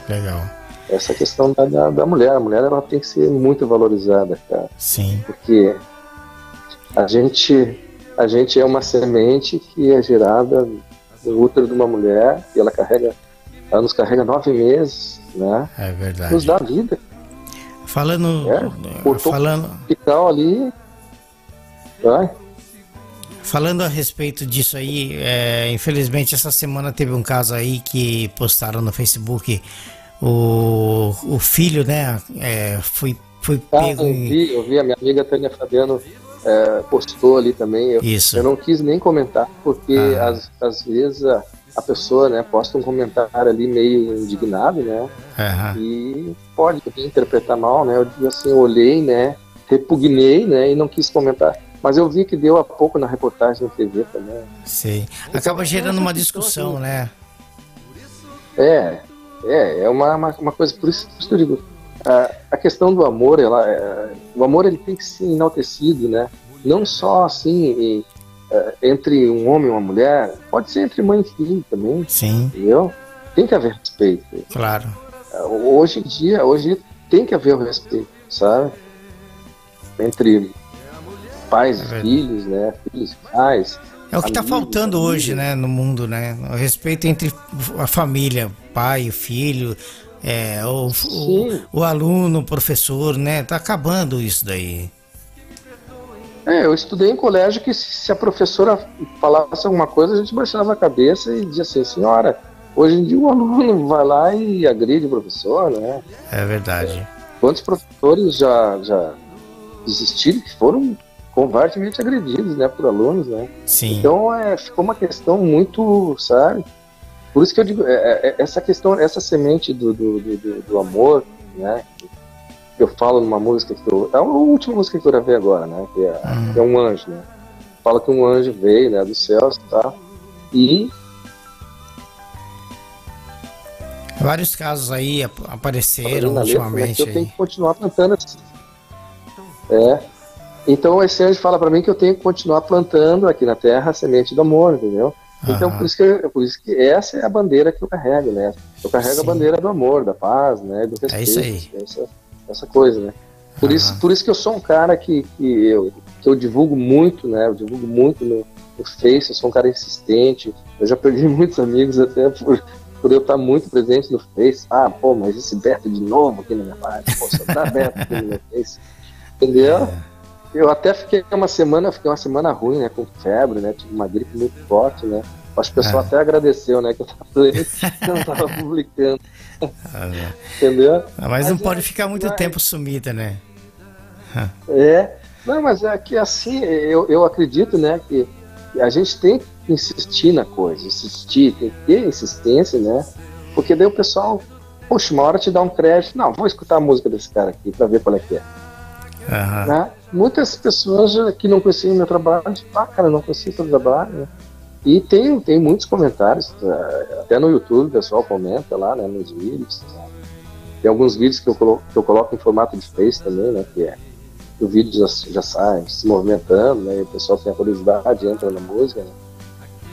Legal essa questão da, da, da, mulher. A mulher ela tem que ser muito valorizada, cara. Sim. Porque a gente, a gente é uma semente que é gerada no útero de uma mulher e ela carrega, ela nos carrega nove meses, né? É verdade. Nos dá vida. Falando. É, falando. Hospital ali. Vai. Falando a respeito disso aí, é, infelizmente essa semana teve um caso aí que postaram no Facebook o, o filho, né? É, foi, foi ah, pego. Eu vi, eu vi, a minha amiga Tânia Fabiano é, postou ali também. Eu, Isso. eu não quis nem comentar, porque ah. às, às vezes a, a pessoa né, posta um comentário ali meio indignado, né? Uhum. E pode interpretar mal, né? Eu assim, eu olhei, né? Repugnei, né? E não quis comentar. Mas eu vi que deu há pouco na reportagem na TV também. Sim. Acaba gerando uma discussão, né? É, é, é uma, uma, uma coisa, por isso, por isso que eu digo, a, a questão do amor, ela, é, o amor ele tem que ser enaltecido, né? Não só assim e, é, entre um homem e uma mulher, pode ser entre mãe e filho também. Sim. Entendeu? Tem que haver respeito. Claro. É, hoje em dia, hoje tem que haver o respeito, sabe? Entre pais e é filhos, né? Filhos e pais. É o que está faltando hoje, né, no mundo, né? O respeito entre a família, pai, filho, é, o, o, o, aluno, o professor, né? Tá acabando isso daí. É, eu estudei em colégio que se a professora falasse alguma coisa, a gente baixava a cabeça e dizia assim, senhora, hoje em dia o aluno vai lá e agride o professor, né? É verdade. Quantos professores já, já desistiram que foram covardemente agredidos, né, por alunos, né? Sim. Então é, ficou uma questão muito, sabe? Por isso que eu digo, é, é, é essa questão, essa semente do, do, do, do, amor, né? Que eu falo numa música que eu, é a última música que eu gravei agora, né? Que é, hum. que é um anjo, né? Fala que um anjo veio, né, dos céus, tá? E Vários casos aí apareceram ultimamente. Letra, né, eu tenho que continuar plantando. Assim. É, então esse anjo fala para mim que eu tenho que continuar plantando aqui na terra a semente do amor, entendeu? Então por isso, que, por isso que essa é a bandeira que eu carrego, né? Eu carrego Sim. a bandeira do amor, da paz, né? Do respeito. É isso aí. Essa, essa coisa, né? Por, isso, por isso que eu sou um cara que, que, eu, que eu divulgo muito, né? Eu divulgo muito no, no Face, eu sou um cara insistente. Eu já perdi muitos amigos até por, por eu estar muito presente no Face. Ah, pô, mas esse Beto de novo aqui na minha página. Pô, só tá Beto aqui no meu Face. Entendeu? É. Eu até fiquei uma semana, fiquei uma semana ruim, né? Com febre, né? Tive uma gripe muito forte, né? Acho que o pessoal é. até agradeceu, né? Que eu tava, eu tava publicando. Ah, Entendeu? Ah, mas, mas, não pode é, ficar muito tempo sumida, né? É. Não, mas é que assim, eu, eu acredito, né? Que a gente tem que insistir na coisa, insistir, tem que ter insistência, né? Porque daí o pessoal, poxa, uma hora te dá um crédito. Não, vou escutar a música desse cara aqui pra ver qual é que é. Uhum. Né? Muitas pessoas que não conheciam meu trabalho, ah, cara, não conhecia seu trabalho. Né? E tem, tem muitos comentários, eh, até no YouTube o pessoal comenta lá, né, nos vídeos. Né? Tem alguns vídeos que eu, coloco, que eu coloco em formato de Face também, né, que é o vídeo já, já sai se movimentando, né, e o pessoal tem a curiosidade, entra na música, né?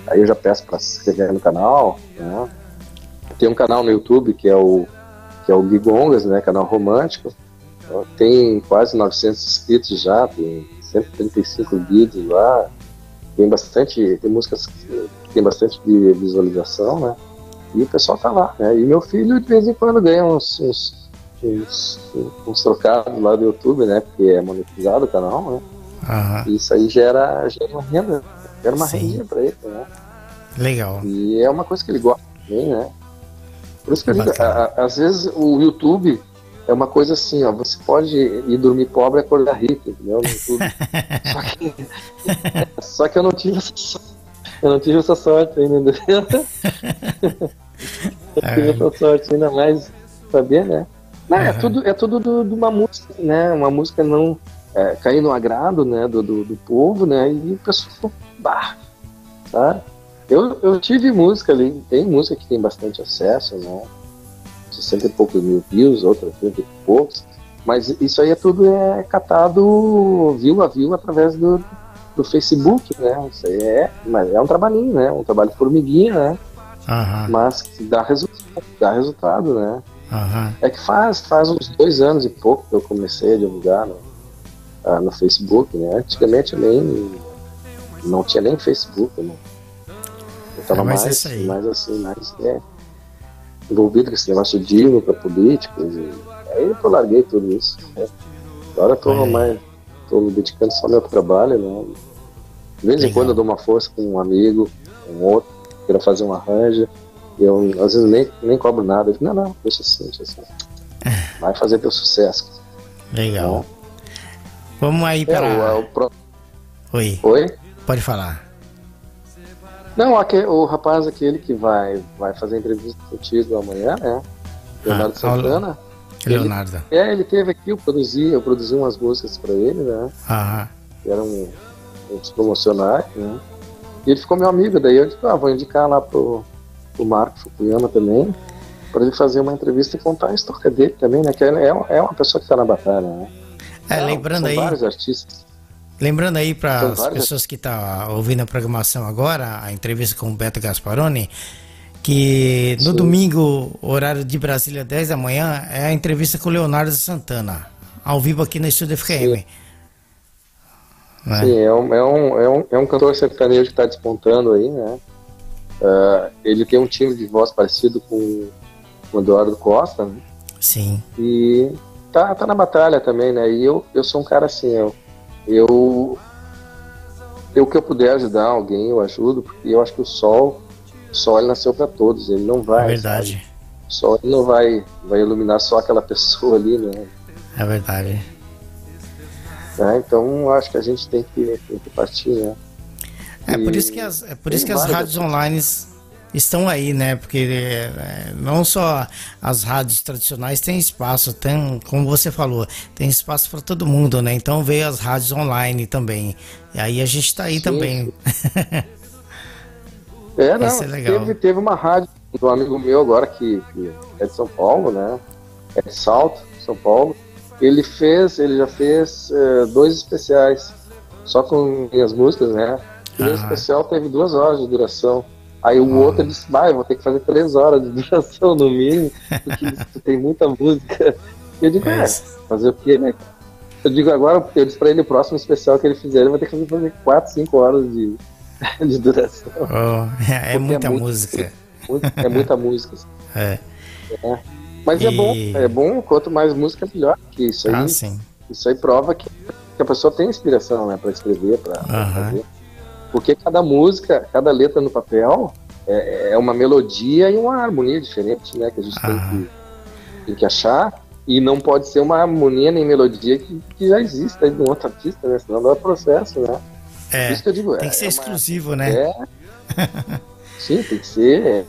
Aí eu já peço para se inscrever no canal, né? Tem um canal no YouTube que é o que é o Gigongas, né, canal romântico, tem quase 900 inscritos já, tem 135 vídeos lá, tem bastante, tem músicas que tem bastante de visualização, né? E o pessoal tá lá, né? E meu filho de vez em quando ganha uns, uns, uns, uns trocados lá do YouTube, né? Porque é monetizado o canal, né? Uhum. Isso aí gera, gera uma renda, gera uma renda pra ele, né? Legal. E é uma coisa que ele gosta também, né? Por isso que eu digo, a, a, às vezes o YouTube é uma coisa assim, ó, você pode ir dormir pobre e acordar rico, entendeu? só, que, só que eu não tive essa, eu não tive essa sorte ainda, entendeu? eu tive essa sorte ainda mais saber, né? Não, é tudo, é tudo de uma música, né? Uma música não é, cair no agrado, né? Do, do, do, povo, né? E o pessoal, bah, tá? Eu, eu tive música ali, tem música que tem bastante acesso, né? 60 e poucos mil views, outra 30 e poucos. Mas isso aí é tudo é catado view a view através do, do Facebook, né? Isso aí é, mas é um trabalhinho, né? Um trabalho formiguinha, né? Mas que dá resultado, dá resultado, né? É que faz, faz uns dois anos e pouco que eu comecei a divulgar no, uh, no Facebook, né? Antigamente eu nem não tinha nem Facebook, né? Eu tava é, mais, mais assim, mais é, envolvido com esse negócio de dívida para políticos. Aí eu larguei tudo isso. Né? Agora eu tô mais. tô dedicando só ao meu trabalho, né? De vez em quando eu dou uma força com um amigo, um outro, queira fazer um arranjo. E eu às vezes nem, nem cobro nada. Eu digo, não, não, deixa assim, deixa assim. Vai fazer teu sucesso. Legal. Então, Vamos aí para. É, o, o pro... Oi. Oi? Pode falar. Não, aquele, o rapaz aquele que vai, vai fazer entrevista contigo amanhã, né? Leonardo ah, Santana. Leonardo. Ele, é, ele teve aqui, eu produzi, eu produzi umas músicas para ele, né? Aham. Que eram uns promocionais, né? E ele ficou meu amigo, daí eu disse, ah, vou indicar lá pro, pro Marco Fukuyama também, para ele fazer uma entrevista e contar a história dele também, né? Que é, é uma pessoa que está na batalha, né? É, lembrando aí. vários artistas. Lembrando aí para as pessoas que estão tá ouvindo a programação agora, a entrevista com o Beto Gasparoni, que no Sim. domingo, horário de Brasília, 10 da manhã, é a entrevista com o Leonardo Santana, ao vivo aqui no Estúdio FM. Sim, né? Sim é, um, é, um, é, um, é um cantor sertanejo que está despontando aí, né? Uh, ele tem um time de voz parecido com o Eduardo Costa, né? Sim. E tá, tá na batalha também, né? E eu, eu sou um cara assim, eu, eu, eu que eu puder ajudar alguém, eu ajudo, porque eu acho que o sol, o sol ele nasceu para todos, ele não vai. É verdade. Sabe? O sol ele não vai, vai iluminar só aquela pessoa ali, né? É verdade. É, então acho que a gente tem que, tem que partir, né? É e por isso que as, é por isso que as rádios online estão aí, né? Porque é, não só as rádios tradicionais têm espaço, tem, como você falou, tem espaço para todo mundo, né? Então veio as rádios online também. E aí a gente está aí Sim. também. é, não, é teve, teve uma rádio do amigo meu agora que, que é de São Paulo, né? É de Salto, São Paulo. Ele fez, ele já fez é, dois especiais, só com minhas músicas, né? O ah. especial teve duas horas de duração. Aí o outro disse, vai, vou ter que fazer três horas de duração no mínimo, porque tem muita música. E eu digo, é, fazer o quê, né? Eu digo agora, eu disse pra ele o próximo especial que ele fizer, ele vai ter que fazer quatro, cinco horas de, de duração. Oh, é, é muita é música. é muita música. É. é. Mas é e... é bom, é bom, quanto mais música, melhor. Que isso aí, ah. Isso aí prova que, que a pessoa tem inspiração, né, pra escrever, pra, uh -huh. pra fazer. Porque cada música, cada letra no papel é, é, uma melodia e uma harmonia diferente, né? Que a gente tem que, tem, que, achar. E não pode ser uma harmonia nem melodia que, que já existe aí de um outro artista, né? Senão não é processo, né? É, Isso que eu digo, tem que é, ser é exclusivo, uma, né? É, sim, tem que ser.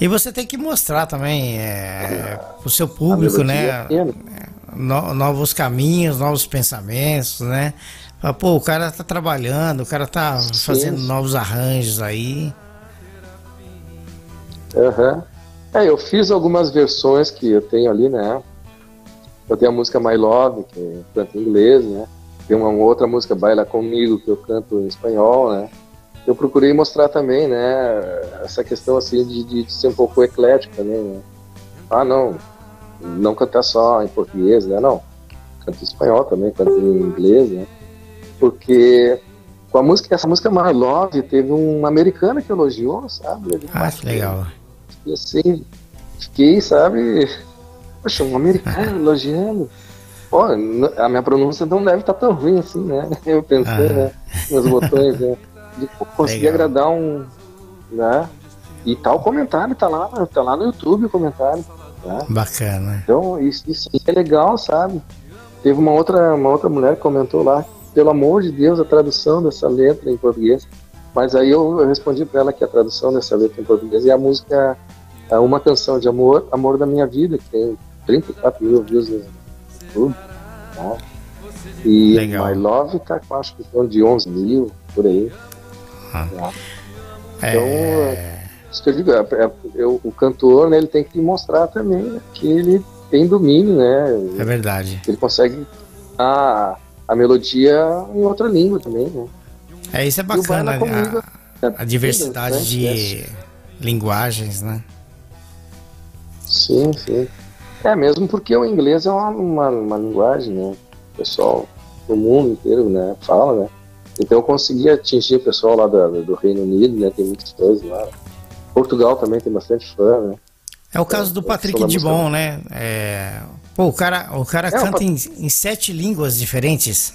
E você tem que mostrar também é, o seu público, né? É no, novos caminhos, novos pensamentos, né? Pô, o cara tá trabalhando, o cara tá Sim. fazendo novos arranjos aí. Uhum. É, eu fiz algumas versões que eu tenho ali, né? Eu tenho a música My Love, que eu canto em inglês, né? Tem uma outra música, Baila Comigo, que eu canto em espanhol, né? Eu procurei mostrar também, né? Essa questão, assim, de, de ser um pouco eclético também, né? Ah, não, não cantar só em português, né? Não, canto em espanhol também, canto em inglês, né? Porque com a música, essa música My Love, teve uma americana que elogiou, sabe? Ah, que legal. E assim, fiquei, sabe? Poxa, um americano elogiando. Pô, a minha pronúncia não deve estar tá tão ruim assim, né? Eu pensei, ah. né? Nos botões, né? De conseguir agradar um. Né? E tal tá comentário, tá lá, tá lá no YouTube o comentário. Né? Bacana. Então, isso, isso é legal, sabe? Teve uma outra, uma outra mulher que comentou lá pelo amor de Deus, a tradução dessa letra em português. Mas aí eu, eu respondi para ela que a tradução dessa letra em português é a música é Uma Canção de Amor, Amor da Minha Vida, que tem 34 mil views no YouTube. Tá? E Legal. My Love tá com acho que de 11 mil, por aí. Ah. Tá? Então, é... isso que eu digo, é, é, eu, o cantor né, ele tem que mostrar também né, que ele tem domínio, né? É verdade. Ele consegue ah, a melodia em outra língua também, né? É, isso é bacana, a, a, a diversidade né? de linguagens, né? Sim, sim. É, mesmo porque o inglês é uma, uma, uma linguagem, né? O pessoal do mundo inteiro, né, fala, né? Então eu consegui atingir o pessoal lá do, do Reino Unido, né? Tem muitos fãs lá. Portugal também tem bastante fã, né? É o caso do Patrick Dibon, né? É... Pô, o cara, o cara é, canta o... em, em, sete línguas diferentes.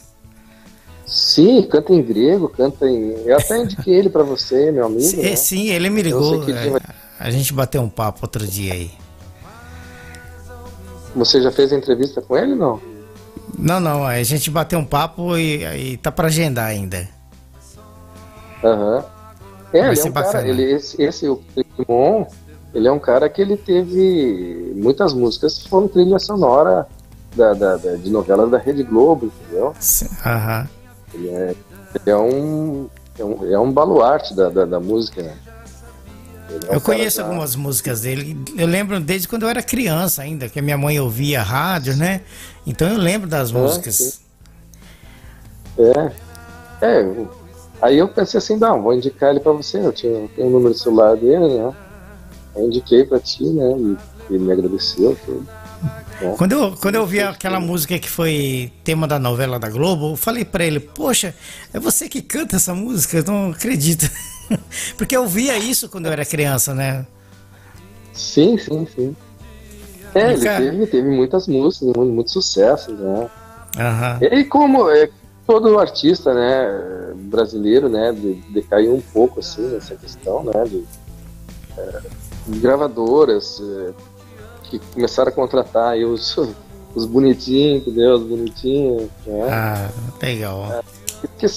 Sim, canta em grego, canta em. Eu até indiquei ele para você, meu amigo. Sim, né? sim ele me ligou. É, a gente bateu um papo outro dia aí. Você já fez a entrevista com ele não? Não, não. A gente bateu um papo e, e tá para agendar ainda. Aham. Uhum. É, Vai ele é um bacana. cara. Ele, esse, esse o Pokémon, ele é um cara que ele teve muitas músicas que foram trilha sonora da, da, da de novelas da Rede Globo, entendeu? Aham. Uhum. Ele é, ele é, um, é um, é um baluarte da, da, da música, né? É um eu conheço da... algumas músicas dele. Eu lembro desde quando eu era criança ainda, que a minha mãe ouvia rádio, né? Então eu lembro das músicas. É. É. Aí eu pensei assim, não, vou indicar ele pra você. Eu tinha, eu tenho o número de celular dele, né? Eu indiquei pra ti, né? E ele me agradeceu. Tudo. Quando eu, quando eu vi aquela música que foi tema da novela da Globo, eu falei para ele, poxa, é você que canta essa música? Eu não acredito. Porque eu via isso quando eu era criança, né? Sim, sim, sim. É, ele teve, teve muitas músicas, muitos sucessos, né? Uhum. E como é, todo artista, né, brasileiro, né, decaiu um pouco, assim, nessa questão, né, de, é, gravadoras, é, que começaram a contratar aí os, os bonitinhos, entendeu? Os bonitinhos. Né? Ah, legal. É, porque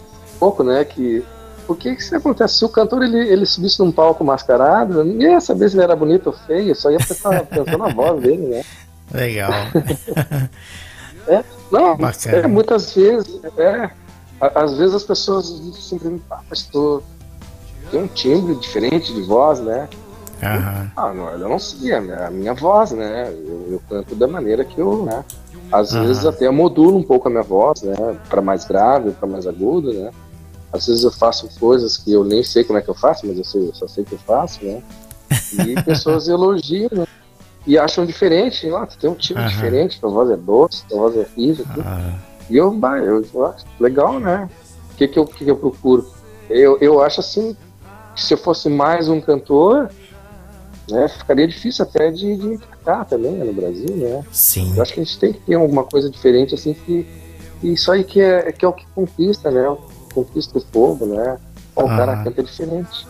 pouco, né? Que, por que isso acontece? Se o cantor ele, ele subisse num palco mascarado, ninguém ia saber se ele era bonito ou feio, só ia pensar, pensando na voz dele, né? Legal. é, não, é, muitas vezes, é, às vezes as pessoas simplesmente, ah, pastor, tem um timbre diferente de voz, né? Uhum. Ah, não, eu não sei, a minha, voz, né? Eu, eu, canto da maneira que eu, né? Às uhum. vezes até eu modulo um pouco a minha voz, né? Para mais grave, para mais agudo, né? Às vezes eu faço coisas que eu nem sei como é que eu faço, mas eu, sei, eu só sei que eu faço, né? E pessoas elogiam né? e acham diferente. Ah, tu tem um tipo uhum. diferente, tua voz é doce, tua voz é rígida. Uhum. E eu, bah, eu, eu acho legal, né? O que, que, eu, que, que eu procuro? Eu, eu acho assim, que se eu fosse mais um cantor, né, ficaria difícil até de, de emplacar também né, no Brasil, né? Sim. Eu acho que a gente tem que ter alguma coisa diferente, assim, que isso aí que é, que é o que conquista, né? Conquista o povo, né? O ah. cara canta diferente.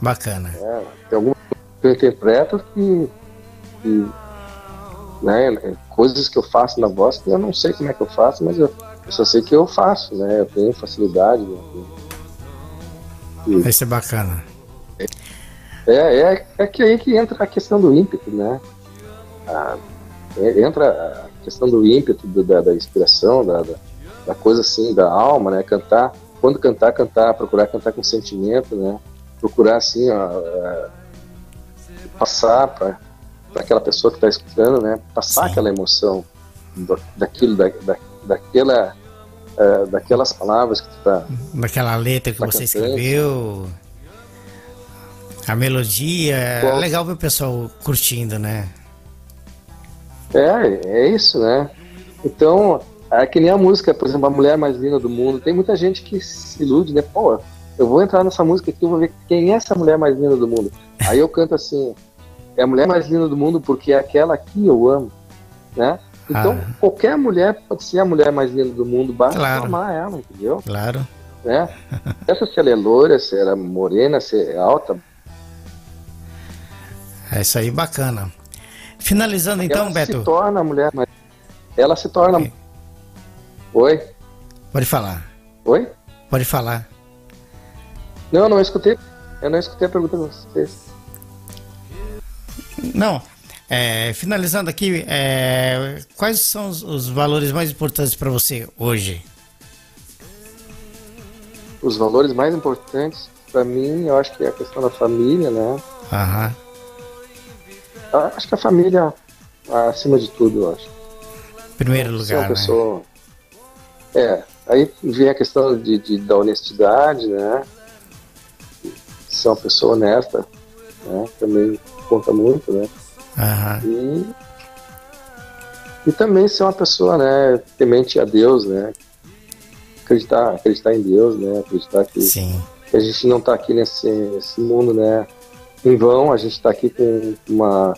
Bacana. É, tem alguma que eu interpreto que, que né, coisas que eu faço na voz que eu não sei como é que eu faço, mas eu, eu só sei que eu faço, né? Eu tenho facilidade. Né? E, Vai ser bacana. É, é, é que aí que entra a questão do ímpeto, né? A, é, entra a questão do ímpeto, do, da, da, inspiração, da, da, da, coisa assim, da alma, né? Cantar, quando cantar, cantar, procurar cantar com sentimento, né? Procurar assim, ó, é, passar para aquela pessoa que está escutando, né? Passar Sim. aquela emoção do, daquilo, da, da, daquela, uh, daquelas palavras que tu tá. Daquela letra que tá você cantando. escreveu. A melodia, é legal ver o pessoal curtindo, né? É, é isso, né? Então, é que nem a música, por exemplo, A Mulher Mais Linda do Mundo. Tem muita gente que se ilude, né? Pô, eu vou entrar nessa música aqui, eu vou ver quem é essa mulher mais linda do mundo. Aí eu canto assim, é a mulher mais linda do mundo porque é aquela que eu amo, né? Então, ah. qualquer mulher pode ser a mulher mais linda do mundo, basta claro. amar ela, entendeu? Claro. Né? Essa se ela é loira, se ela é morena, se é alta, é isso aí, bacana. Finalizando então, ela Beto. Ela se torna a mulher, mas ela se torna. Oi. Oi? Pode falar. Oi? Pode falar. Não, não escutei. Eu não escutei a pergunta de vocês. Não. É, finalizando aqui, é, quais são os, os valores mais importantes para você hoje? Os valores mais importantes para mim, eu acho que é a questão da família, né? Aham. Acho que a família, acima de tudo, eu acho. Primeiro lugar, uma né? pessoa... Né? É, aí vem a questão de, de, da honestidade, né? Ser uma pessoa honesta, né? Também conta muito, né? Uhum. E, e também ser uma pessoa, né? Temente a Deus, né? Acreditar, acreditar em Deus, né? Acreditar que, que a gente não está aqui nesse, nesse mundo, né? Em vão, a gente está aqui com uma,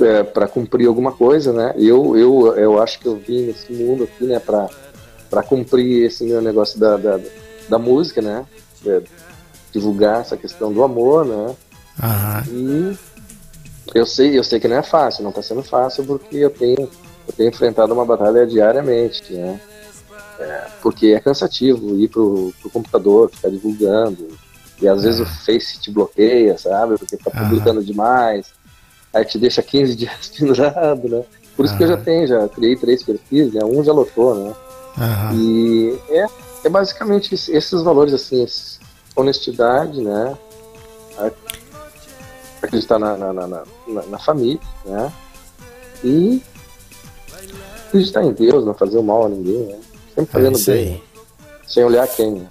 é, para cumprir alguma coisa, né? Eu, eu, eu acho que eu vim nesse mundo aqui, né, para cumprir esse meu negócio da, da, da música, né? É, divulgar essa questão do amor, né? Uhum. E eu sei, eu sei que não é fácil, não está sendo fácil porque eu tenho, eu tenho enfrentado uma batalha diariamente, né? É, porque é cansativo ir pro, pro computador, ficar divulgando, e às vezes o Face te bloqueia, sabe? Porque tá publicando demais, aí te deixa 15 dias pendurado, né? Por isso que eu já tenho, já criei três perfis, né? Um já lotou, né? E é, é basicamente esses valores, assim, honestidade, né? Acreditar na, na, na, na, na família, né? E acreditar em Deus, não fazer o mal a ninguém, né? Sempre fazendo é bem. Sem olhar quem. Né?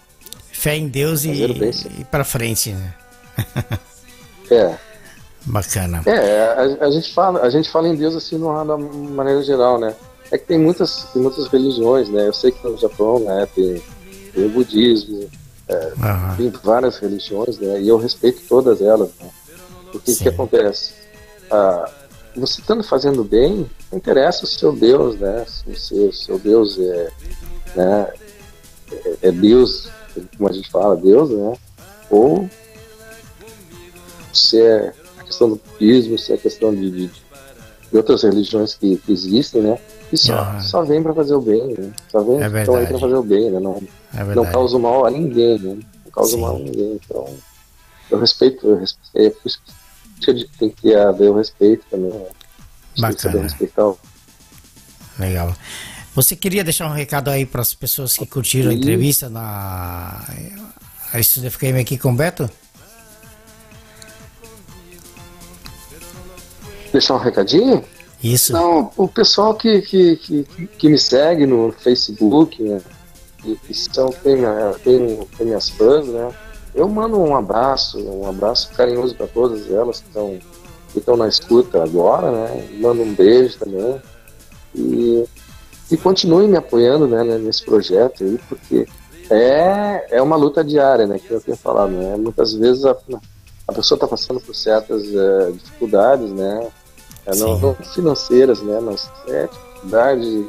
Fé em Deus e, e para frente, né? é. Bacana. É, a, a, gente fala, a gente fala em Deus assim de uma maneira geral, né? É que tem muitas, tem muitas religiões, né? Eu sei que no Japão, né, tem, tem o budismo, é, uhum. tem várias religiões, né? E eu respeito todas elas, né? Porque o que acontece? Ah, você estando fazendo bem, não interessa o seu Deus, né? Se o seu, seu Deus é, né, é, é Deus, como a gente fala, Deus, né? Ou se é a questão do budismo, se é a questão de, de, de outras religiões que, que, existem, né? E só, uhum. só vem para fazer o bem, né? Só vem é aí para fazer o bem, né? Não, é não causa mal a ninguém, né? Não causa Sim. mal a ninguém. Então, eu respeito, eu respeito é por isso que tem que haver o respeito também, né? Bacana. Respeitar o... Legal. Você queria deixar um recado aí para as pessoas que curtiram a entrevista na a Estúdio FKM aqui com o Beto? Deixar um recadinho? Isso. Não, o pessoal que, que, que, que me segue no Facebook, né? Que, são, tem, tem, tem minhas fãs, né? Eu mando um abraço, um abraço carinhoso para todas elas que estão que estão na escuta agora, né? Mando um beijo também. E, e continue me apoiando né, nesse projeto aí, porque é, é uma luta diária, né? Que eu tenho falado, né? Muitas vezes a, a pessoa está passando por certas uh, dificuldades, né? É, não, não, financeiras, né? Mas é dificuldade,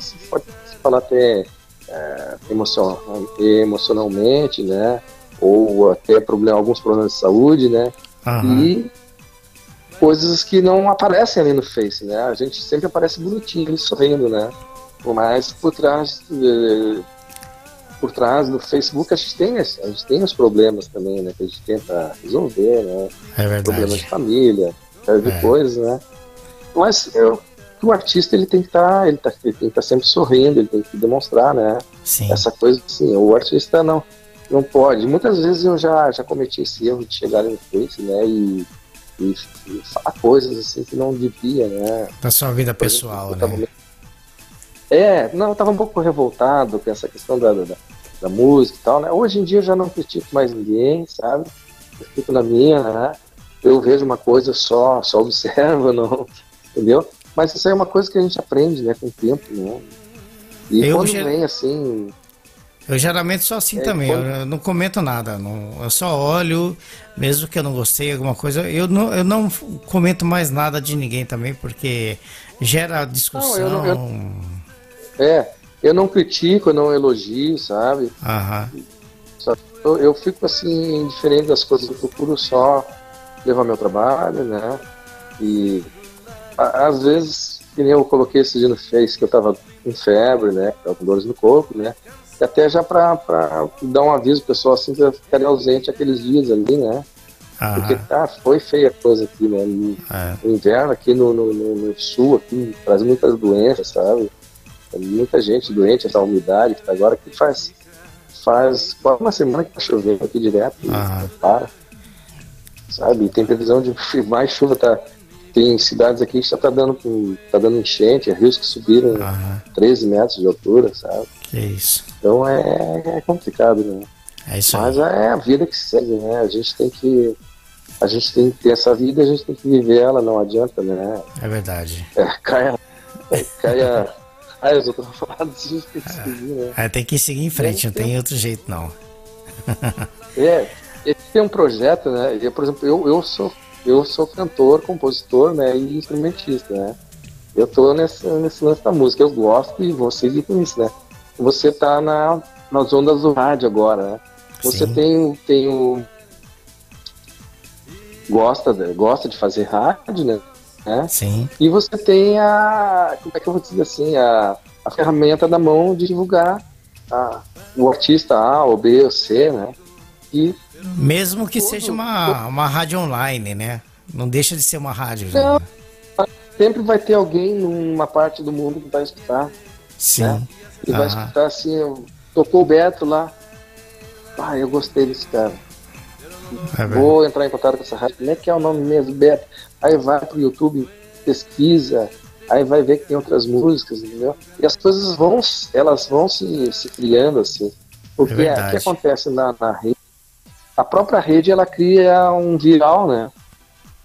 se pode falar até é, emocional, emocionalmente, né? Ou até problema, alguns problemas de saúde, né? Uhum. E coisas que não aparecem ali no Face, né? A gente sempre aparece bonitinho, sorrindo, né? Mas por trás, eh, por trás do Facebook a gente tem, a gente tem os problemas também, né? Que a gente tenta resolver, né? É verdade. Problemas de família, de é. coisas, né? Mas eu, o artista ele tem que estar, tá, ele, tá, ele tem que estar tá sempre sorrindo, ele tem que demonstrar, né? Sim. Essa coisa assim, o artista não não pode. Muitas vezes eu já já cometi esse erro de chegar no Face, né? E, e, e falar coisas assim que não devia, né? Da sua vida pessoal, né? É, não, eu tava um pouco revoltado com essa questão da, da, da, música e tal, né? Hoje em dia eu já não critico mais ninguém, sabe? Eu fico na minha, né? Eu vejo uma coisa só, só observo, não, entendeu? Mas isso aí é uma coisa que a gente aprende, né, com o tempo, né? E eu quando já... vem assim. Eu geralmente sou assim é, também, quando... eu não comento nada, não, eu só olho, mesmo que eu não gostei alguma coisa, eu não, eu não comento mais nada de ninguém também, porque gera discussão. Não, eu eu... É, eu não critico, eu não elogio, sabe? Uhum. Só eu, eu, fico assim, indiferente das coisas, eu procuro só levar meu trabalho, né? E a, às vezes, que nem eu coloquei esse dia no Face, que eu tava com febre, né? Tava com dores no corpo, né? E até já pra, pra dar um aviso pro pessoal assim, pra ficarem ausente aqueles dias ali, né? Uhum. Porque tá, foi feia a coisa aqui, né? No, é. no inverno aqui no, no, no, sul, aqui, traz muitas doenças, sabe? Tem muita gente doente, essa umidade que tá agora, que faz, faz quase uma semana que tá chovendo aqui direto, ah. para. Sabe? Tem previsão de mais chuva, tá? Tem cidades aqui que já tá dando, tá dando enchente, rios que subiram ah. 13 metros de altura, sabe? Que isso. Então é, é complicado, né? É isso Mas é a vida que segue, né? A gente tem que a gente tem que ter essa vida, a gente tem que viver ela, não adianta, né? É verdade. É, caia, caia ah, eu tô disso, tem que seguir, né? É, tem que seguir em frente, não tem outro jeito não. é, tem um projeto, né? Eu, por exemplo, eu, eu sou eu sou cantor, compositor, né, e instrumentista, né. Eu tô nesse, nesse lance da música, eu gosto e vou seguir com isso, né. Você tá na, nas ondas do rádio agora, né. Você Sim. tem, tem o... Gosta, gosta de fazer rádio, né? Né? Sim. E você tem a... Como é que eu vou dizer assim? A, a ferramenta da mão de divulgar a, o artista A, ou B, ou C, né? E mesmo que seja uma, uma rádio online, né? Não deixa de ser uma rádio. Não, sempre vai ter alguém numa parte do mundo que vai escutar. Sim. Né? E vai escutar assim, tocou o Beto lá. Ah, eu gostei desse cara. É Vou entrar em contato com essa rádio. Como é que é o nome mesmo, Beto? Aí vai pro YouTube, pesquisa, aí vai ver que tem outras músicas, entendeu? E as coisas vão, elas vão se, se criando assim. Porque é o que acontece na, na rede a própria rede ela cria um viral, né?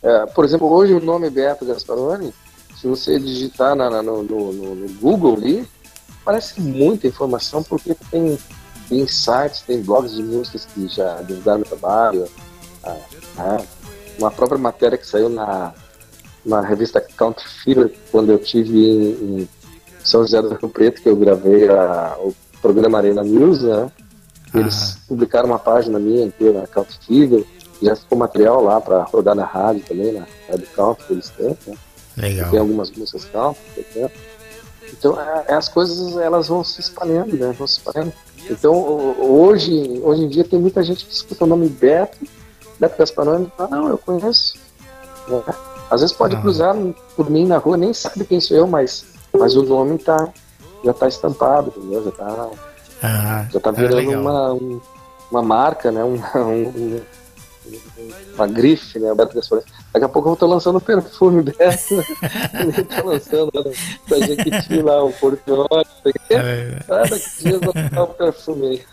É, por exemplo, hoje o nome Beto Gasparoni, se você digitar na, na, no, no, no, Google ali, parece muita informação, porque tem, tem sites, tem blogs de músicas que já divulgaram meu trabalho, ah, né? Uma própria matéria que saiu na, na revista Country Fever, quando eu tive em, em São José do Rio Preto, que eu gravei a, o programa Arena News, né? Eles publicaram uma página minha inteira na Count Fever, já ficou material lá para rodar na rádio também, na rádio Count que eles têm, né? Legal. Tem algumas músicas Count, Então, é, é, as coisas elas vão se espalhando, né? Vão se espalhando. Então, hoje, hoje em dia tem muita gente que escuta o nome Beto, Beto Gasparoni, fala, não, eu conheço. Né? Às vezes pode cruzar por mim na rua, nem sabe quem sou eu, mas, mas o nome tá, já está estampado, entendeu? Já está ah, Já tá é virando é uma, uma marca, né? Um, um, uma grife, né? Beto Gasparini. Daqui a pouco eu tô lançando perfume Beto. eu tô lançando né? da Jequiti lá, o Portioli. É. Ah, daqui a dias vou lançar o perfume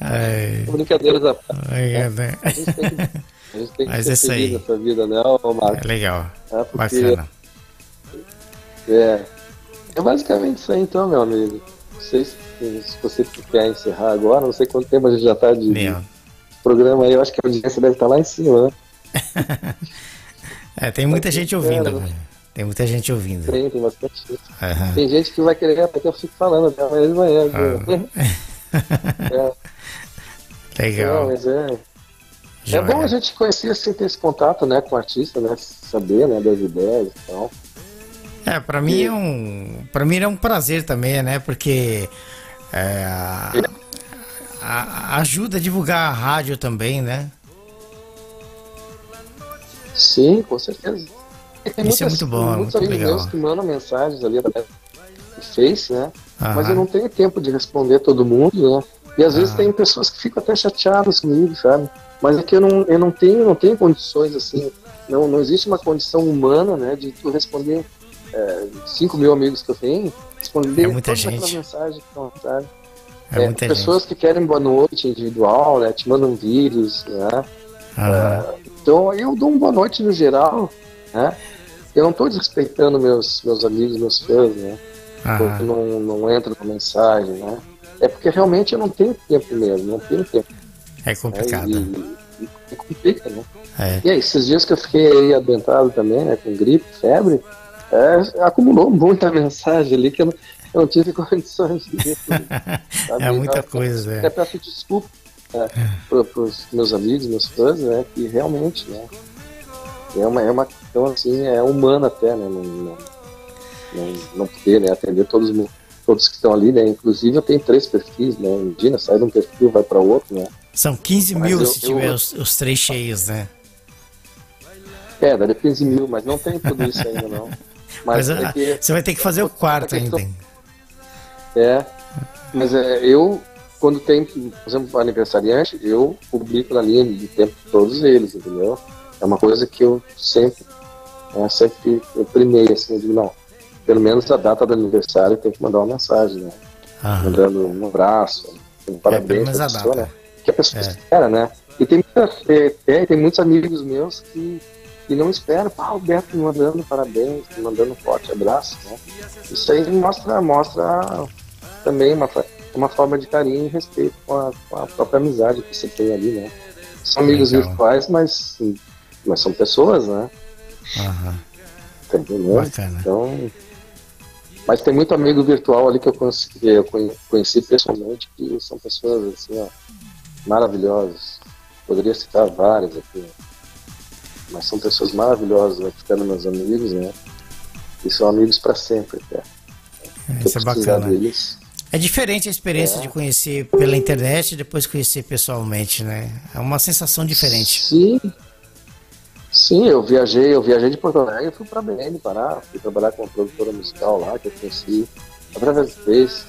aí. Brincadeiras à parte. Né? A gente tem que, a gente tem que Mas ser feliz nessa vida, né, Marcos? É legal. É porque, Bacana. É. É basicamente isso aí então, meu amigo. Não sei se se você quer encerrar agora, não sei quanto tempo a gente já está de Meu. programa aí, eu acho que a audiência deve estar tá lá em cima, né? é, tem muita gente ouvindo. Né? Tem muita gente ouvindo. Tem, tem bastante gente. Uhum. Tem gente que vai querer até que eu fique falando até amanhã de manhã. Uhum. é. Legal. Não, mas é. É bom a gente conhecer, assim, ter esse contato, né, com o artista, né, saber, né, das ideias e tal. É, para mim é um, para mim é um prazer também, né, porque é, a, a, ajuda a divulgar a rádio também, né? Sim, com certeza. Isso é muitas, é muito bom, muitos muito amigos legal. meus que mandam mensagens ali no Face, né? Aham. Mas eu não tenho tempo de responder todo mundo, né? E às vezes tem pessoas que ficam até chateadas comigo, sabe? Mas é que eu não, eu não tenho, não tenho condições assim. Não, não existe uma condição humana, né, de tu responder é, 5 mil amigos que eu tenho, responder é muita gente. mensagem que estão, sabe? É, é pessoas gente. que querem boa noite individual, né? Te mandam vídeos, né? É, então eu dou uma boa noite no geral, né? Eu não estou desrespeitando meus, meus amigos, meus fãs, né? Porque não, não entra na mensagem, né? É porque realmente eu não tenho tempo mesmo, não tenho tempo. É complicado. É, e, e, e complica, né? É. E aí, esses dias que eu fiquei aí adentado também, né? Com gripe, febre, é, acumulou muita mensagem ali que eu não, eu não tive condições de ver tudo. é muita coisa, é. Até peço desculpa né, para os meus amigos, meus fãs, né, que realmente, né, é uma, é uma questão assim, é humana até, né, não, não, não, não poder né, atender todos, todos que estão ali, né, inclusive eu tenho três perfis, né, imagina, sai de um perfil, vai para outro, né. São 15 mas mil eu, se tiver eu, os, os três cheios, né. É, daria 15 mil, mas não tem tudo isso ainda não. Mas, mas é que, você vai ter que fazer o quarto ainda. É, mas é, eu, quando tem, por exemplo, aniversariante, eu publico na linha de tempo todos eles, entendeu? É uma coisa que eu sempre, é, sempre eu primei, assim, eu digo, não, pelo menos a data do aniversário tem que mandar uma mensagem, né? Aham. Mandando um abraço, um é, parabéns é, pra pessoa, né? Que a pessoa é. espera, né? E tem, é, tem muitos amigos meus que e não espero, pá, o Beto me mandando parabéns, me mandando um forte abraço, né? Isso aí mostra, mostra também uma, uma forma de carinho e respeito com a, com a própria amizade que você tem ali, né? São amigos Legal. virtuais, mas mas são pessoas, né? Aham. Entendendo? Bacana. Então, mas tem muito amigo virtual ali que eu conheci, eu conheci pessoalmente, que são pessoas assim, ó, maravilhosas. Poderia citar várias aqui, né? mas são pessoas maravilhosas, vai ficando meus amigos, né? E são amigos para sempre, até. Isso é bacana. Deles, é diferente a experiência é. de conhecer pela internet e depois conhecer pessoalmente, né? É uma sensação diferente. Sim. Sim, eu viajei, eu viajei de Porto Alegre e fui para Belém, Pará, fui trabalhar com uma produtora musical lá que eu conheci através do Face.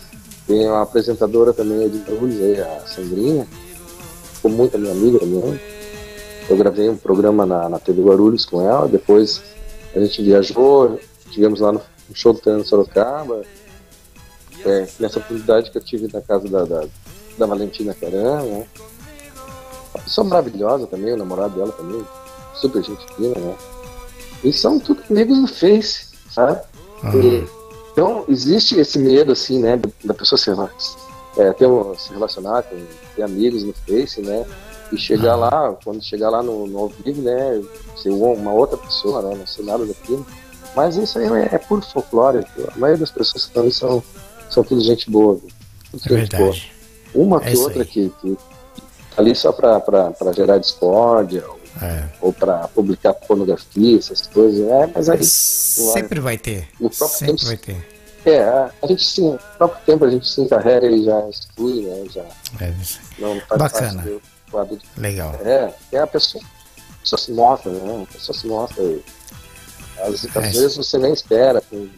Tem uma apresentadora também de Guarulhos, a Sandrinha, ficou muito minha amiga também. Eu gravei um programa na, na TV Guarulhos com ela, depois a gente viajou, tivemos lá no show do Fernando Sorocaba, é, nessa oportunidade que eu tive na casa da, da, da Valentina Caran, né? Uma pessoa maravilhosa também, o namorado dela também, super gente fina, né? E são tudo amigos no Face, sabe? Uhum. E, então, existe esse medo, assim, né, da pessoa se, é, ter um, se relacionar com ter amigos no Face, né? E chegar uhum. lá, quando chegar lá no, no ao vivo, né, ser uma outra pessoa, né? Não ser nada daquilo. Mas isso aí é, é puro folclore. A maioria das pessoas que estão ali são são tudo gente boa. Tudo é gente verdade. Boa. Uma é que outra que, que ali só para gerar discórdia ou, é. ou para publicar pornografia, essas coisas. É, mas aí. Sempre vai ter. No próprio Sempre tempo, vai ter. É, a gente sim, no próprio tempo a gente se encarrega e já exclui, né? Já é isso. Não, faz Bacana. Do, do, Legal. É, é a pessoa, a pessoa se mostra, né? A pessoa se mostra. E, às, às é vezes você nem espera. O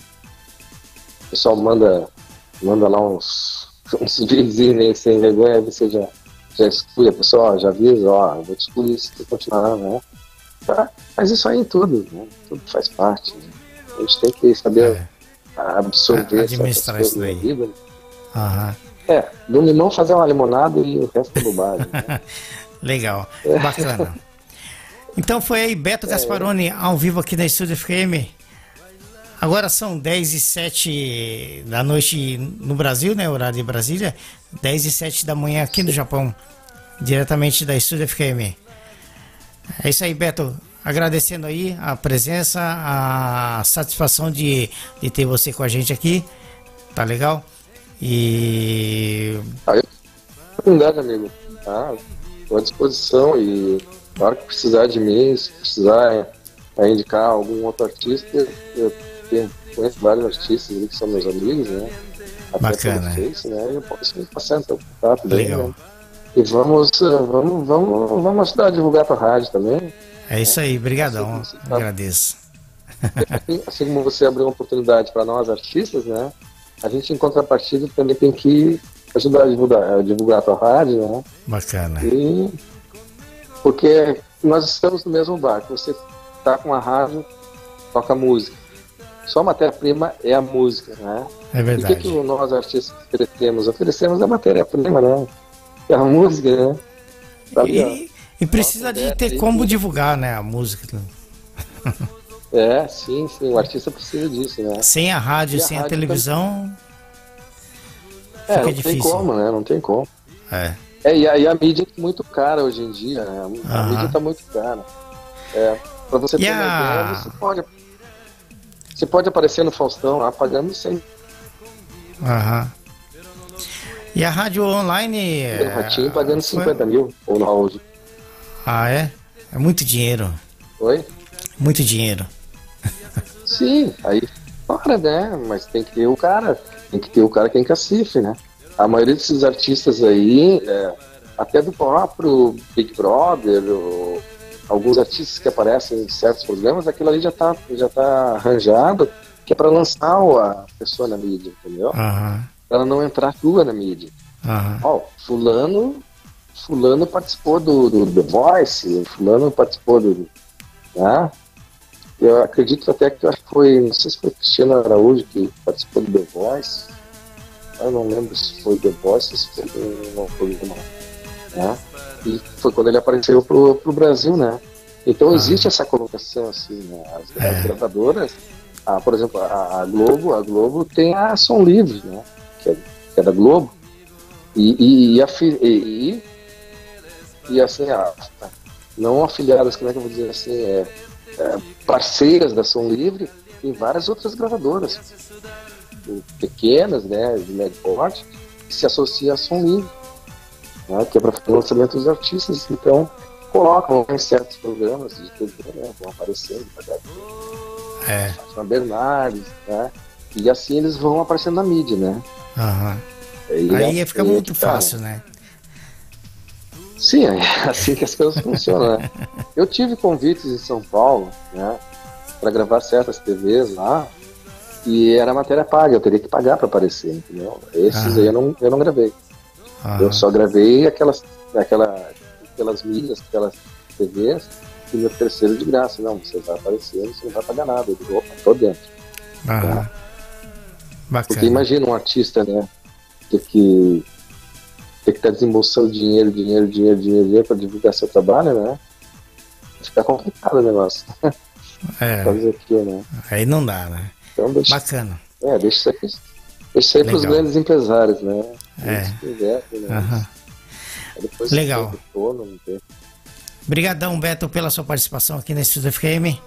pessoal manda manda lá uns, uns vizinhos sem vergonha, você já, já exclui a pessoa, ó, já avisa, ó, vou te excluir se tu continuar, né? Tá? Mas isso aí em tudo, né? Tudo faz parte. Né? A gente tem que saber é. absorver administrar isso daí. Vida? Aham. É, do limão fazer uma limonada e o resto é bobagem. Né? Legal, é. bacana. Então foi aí Beto é. Gasparoni ao vivo aqui na Estúdio FM. Agora são 10 e 7 da noite no Brasil, né? Horário de Brasília. 10 e 7 da manhã aqui no Japão. Diretamente da Estúdio FM. É isso aí, Beto. Agradecendo aí a presença, a satisfação de, de ter você com a gente aqui. Tá legal? E. Obrigado, amigo. Tá? À disposição e, claro que precisar de mim, se precisar é, indicar algum outro artista, eu conheço vários artistas que são meus amigos, né? Até Bacana. Face, né? Eu posso me passar então contato Legal. Né? E vamos, eh, vamos, vamos, vamos ajudar a divulgar para a rádio também. É isso aí, brigadão. Assim, tá... Agradeço. Assim, assim como você abriu uma oportunidade para nós artistas, né? A gente em contrapartida também tem que ajudar a divulgar, a divulgar a tua rádio, né? Bacana. E porque nós estamos no mesmo barco. Você está com a rádio, toca música só a matéria-prima é a música, né? É verdade. E o que, que nós artistas oferecemos? Oferecemos a matéria-prima, né? É a música, né? Tá e, e, precisa Nossa, de é, ter como divulgar, né, a música. É, sim, sim, o artista precisa disso, né? Sem a rádio, e sem a, a televisão. É, não difícil. tem como, né? Não tem como. É. É, e a, e a mídia é muito cara hoje em dia, né? A, uh -huh. mídia tá muito cara. É, pra você ter uma ideia, você pode você pode aparecer no Faustão lá pagando 100. Aham. E a rádio online. No Ratinho pagando foi... 50 mil, ou no Raul. Ah, é? É muito dinheiro. Oi? Muito dinheiro. Sim, aí para, né? Mas tem que ter o cara, tem que ter o cara que é encacife, né? A maioria desses artistas aí, é, até do próprio Big Brother, ou alguns artistas que aparecem em certos programas, aquilo ali já está já tá arranjado, que é para lançar a pessoa na mídia, entendeu? Uhum. Ela não entrar crua na mídia. Uhum. Ó, fulano, fulano participou do, do The Voice, fulano participou do... Né? Eu acredito até que foi, não sei se foi Cristiano Araújo que participou do The Voice, eu não lembro se foi The Voice ou se foi um programa, né? E foi quando ele apareceu pro, pro Brasil, né? Então ah. existe essa colocação assim, né? As, é. gravadoras, a, por exemplo, a, a, Globo, a Globo tem a Som Livre, né? Que é, que é da Globo. E, e, e, a, e, e assim, a, não afiliadas, como é que eu vou dizer assim, é, é, parceiras da Som Livre em várias outras gravadoras, pequenas, né, de médio porte, que se associam à Som Livre, né, que é para fazer o lançamento dos artistas. Então, colocam em certos programas de TV, né, vão aparecendo, é. Fátima Bernardes, né, e assim eles vão aparecendo na mídia, né. Uhum. Aí, aí fica muito tá, fácil, né? Sim, é assim que as coisas funcionam, né? Eu tive convites em São Paulo, né, para gravar certas TVs lá, e era matéria paga, eu teria que pagar para aparecer, entendeu? Esses ah. aí eu não, eu não gravei. Ah. Eu só gravei aquelas, aquela, aquelas mídias, aquelas TVs que me ofereceram de graça. Não, você vai aparecer, você não vai pagar nada. Eu digo, opa, tô dentro. Ah. Tá? Bacana. Porque imagina um artista, né, ter que ter que estar tá desembolsando dinheiro, dinheiro, dinheiro, dinheiro, dinheiro para divulgar seu trabalho, né? Fica complicado o negócio. É. Fazer aqui, né? Aí não dá, né? Então, deixa, Bacana. É, deixa isso aí, deixa isso aí para os grandes empresários, né? É. Quiser, né? Uhum. Legal. Obrigadão, Beto, pela sua participação aqui na Estúdio FM.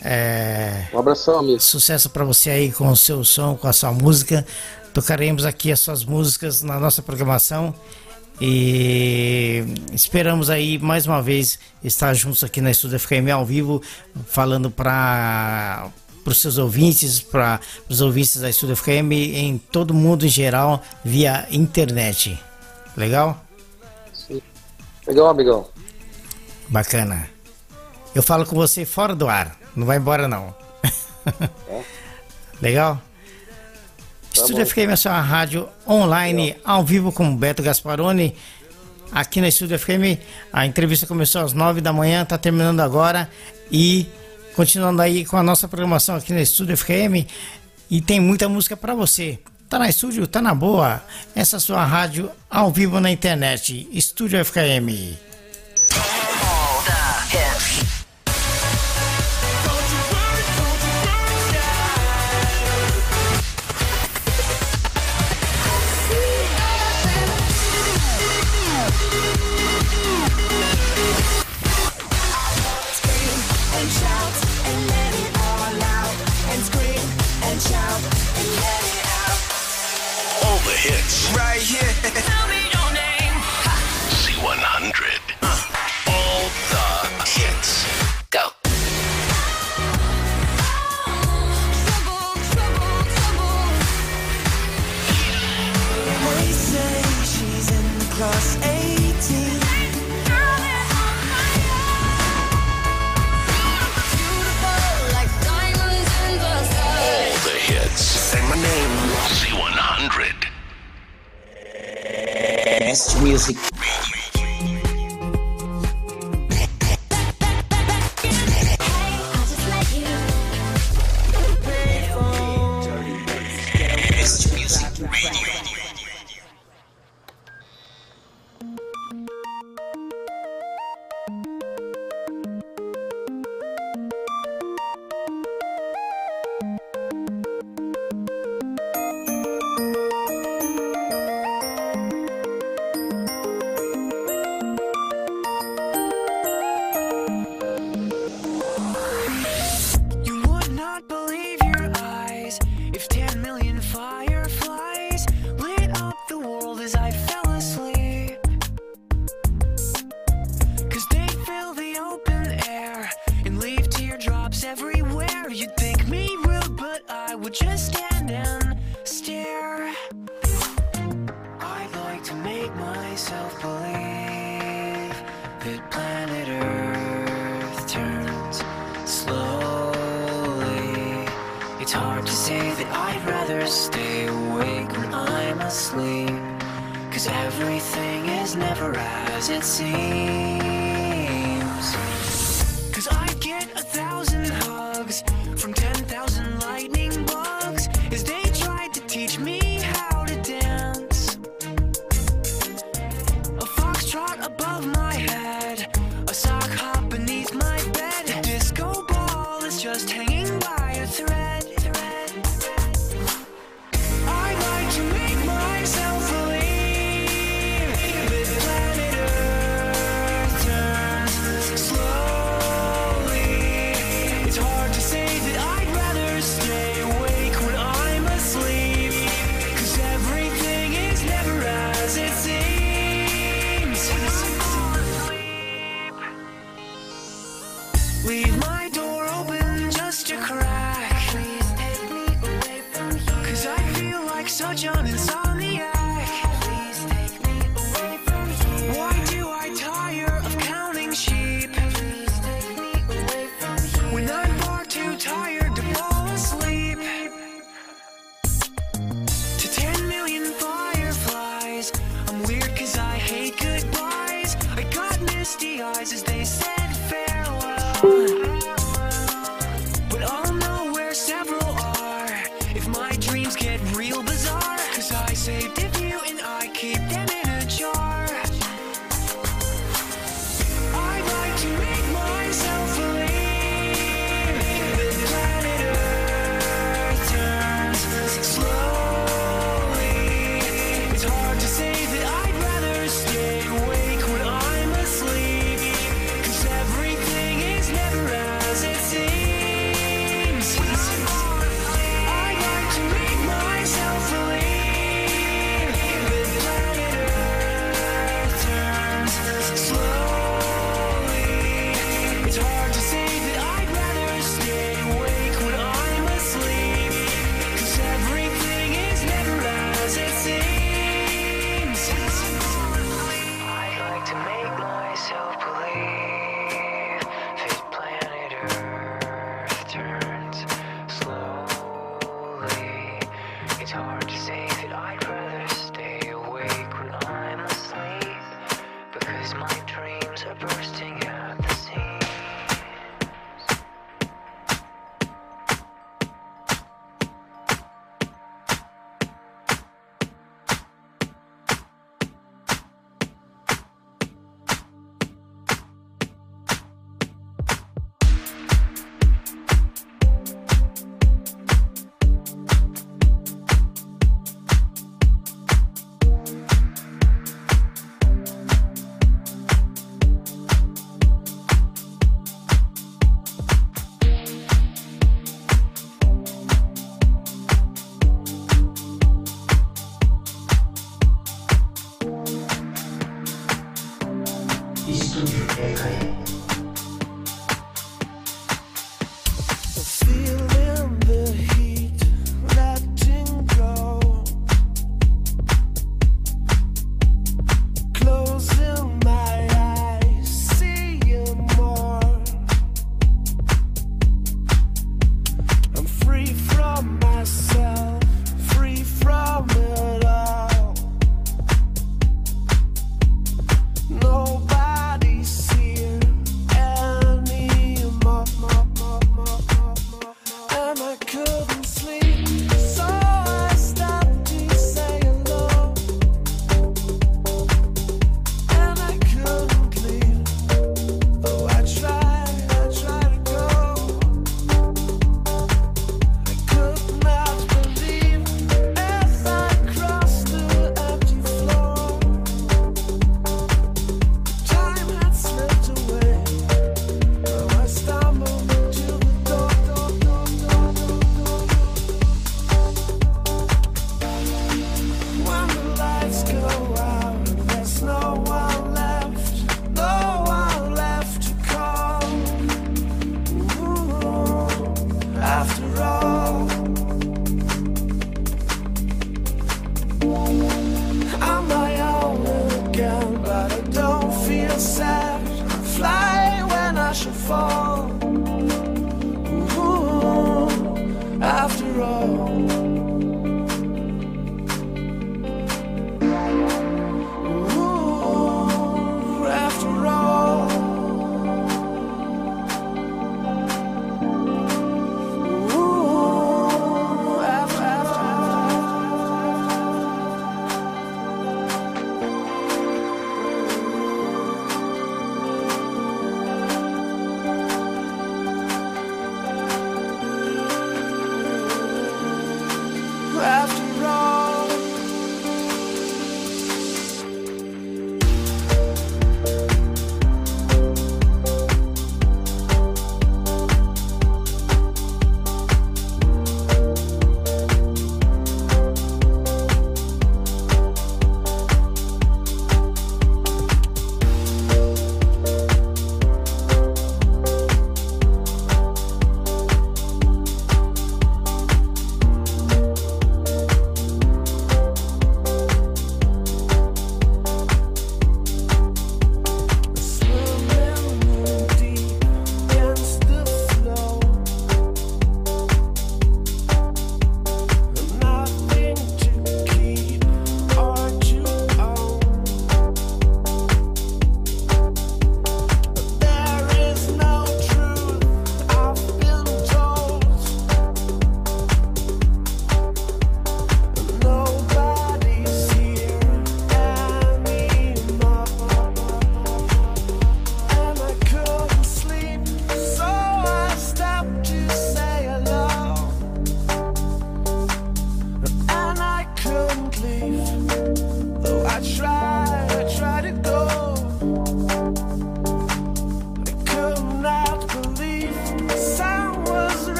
É... Um abração, amigo. Sucesso para você aí com o seu som, com a sua música. Tocaremos aqui as suas músicas na nossa programação e esperamos aí mais uma vez estar juntos aqui na Estúdio FM ao vivo, falando para os seus ouvintes, para os ouvintes da Estúdio FM em todo mundo em geral via internet. Legal? Sim. Legal, amigão. Bacana. Eu falo com você fora do ar, não vai embora não. É? Legal? Tá Estúdio bom. FM é sua rádio online, ao vivo com Beto Gasparoni. Aqui na Estúdio FM, a entrevista começou às nove da manhã, está terminando agora. E continuando aí com a nossa programação aqui na Estúdio FM. E tem muita música para você. Tá na estúdio, tá na boa. Essa é a sua rádio ao vivo na internet. Estúdio FM. music.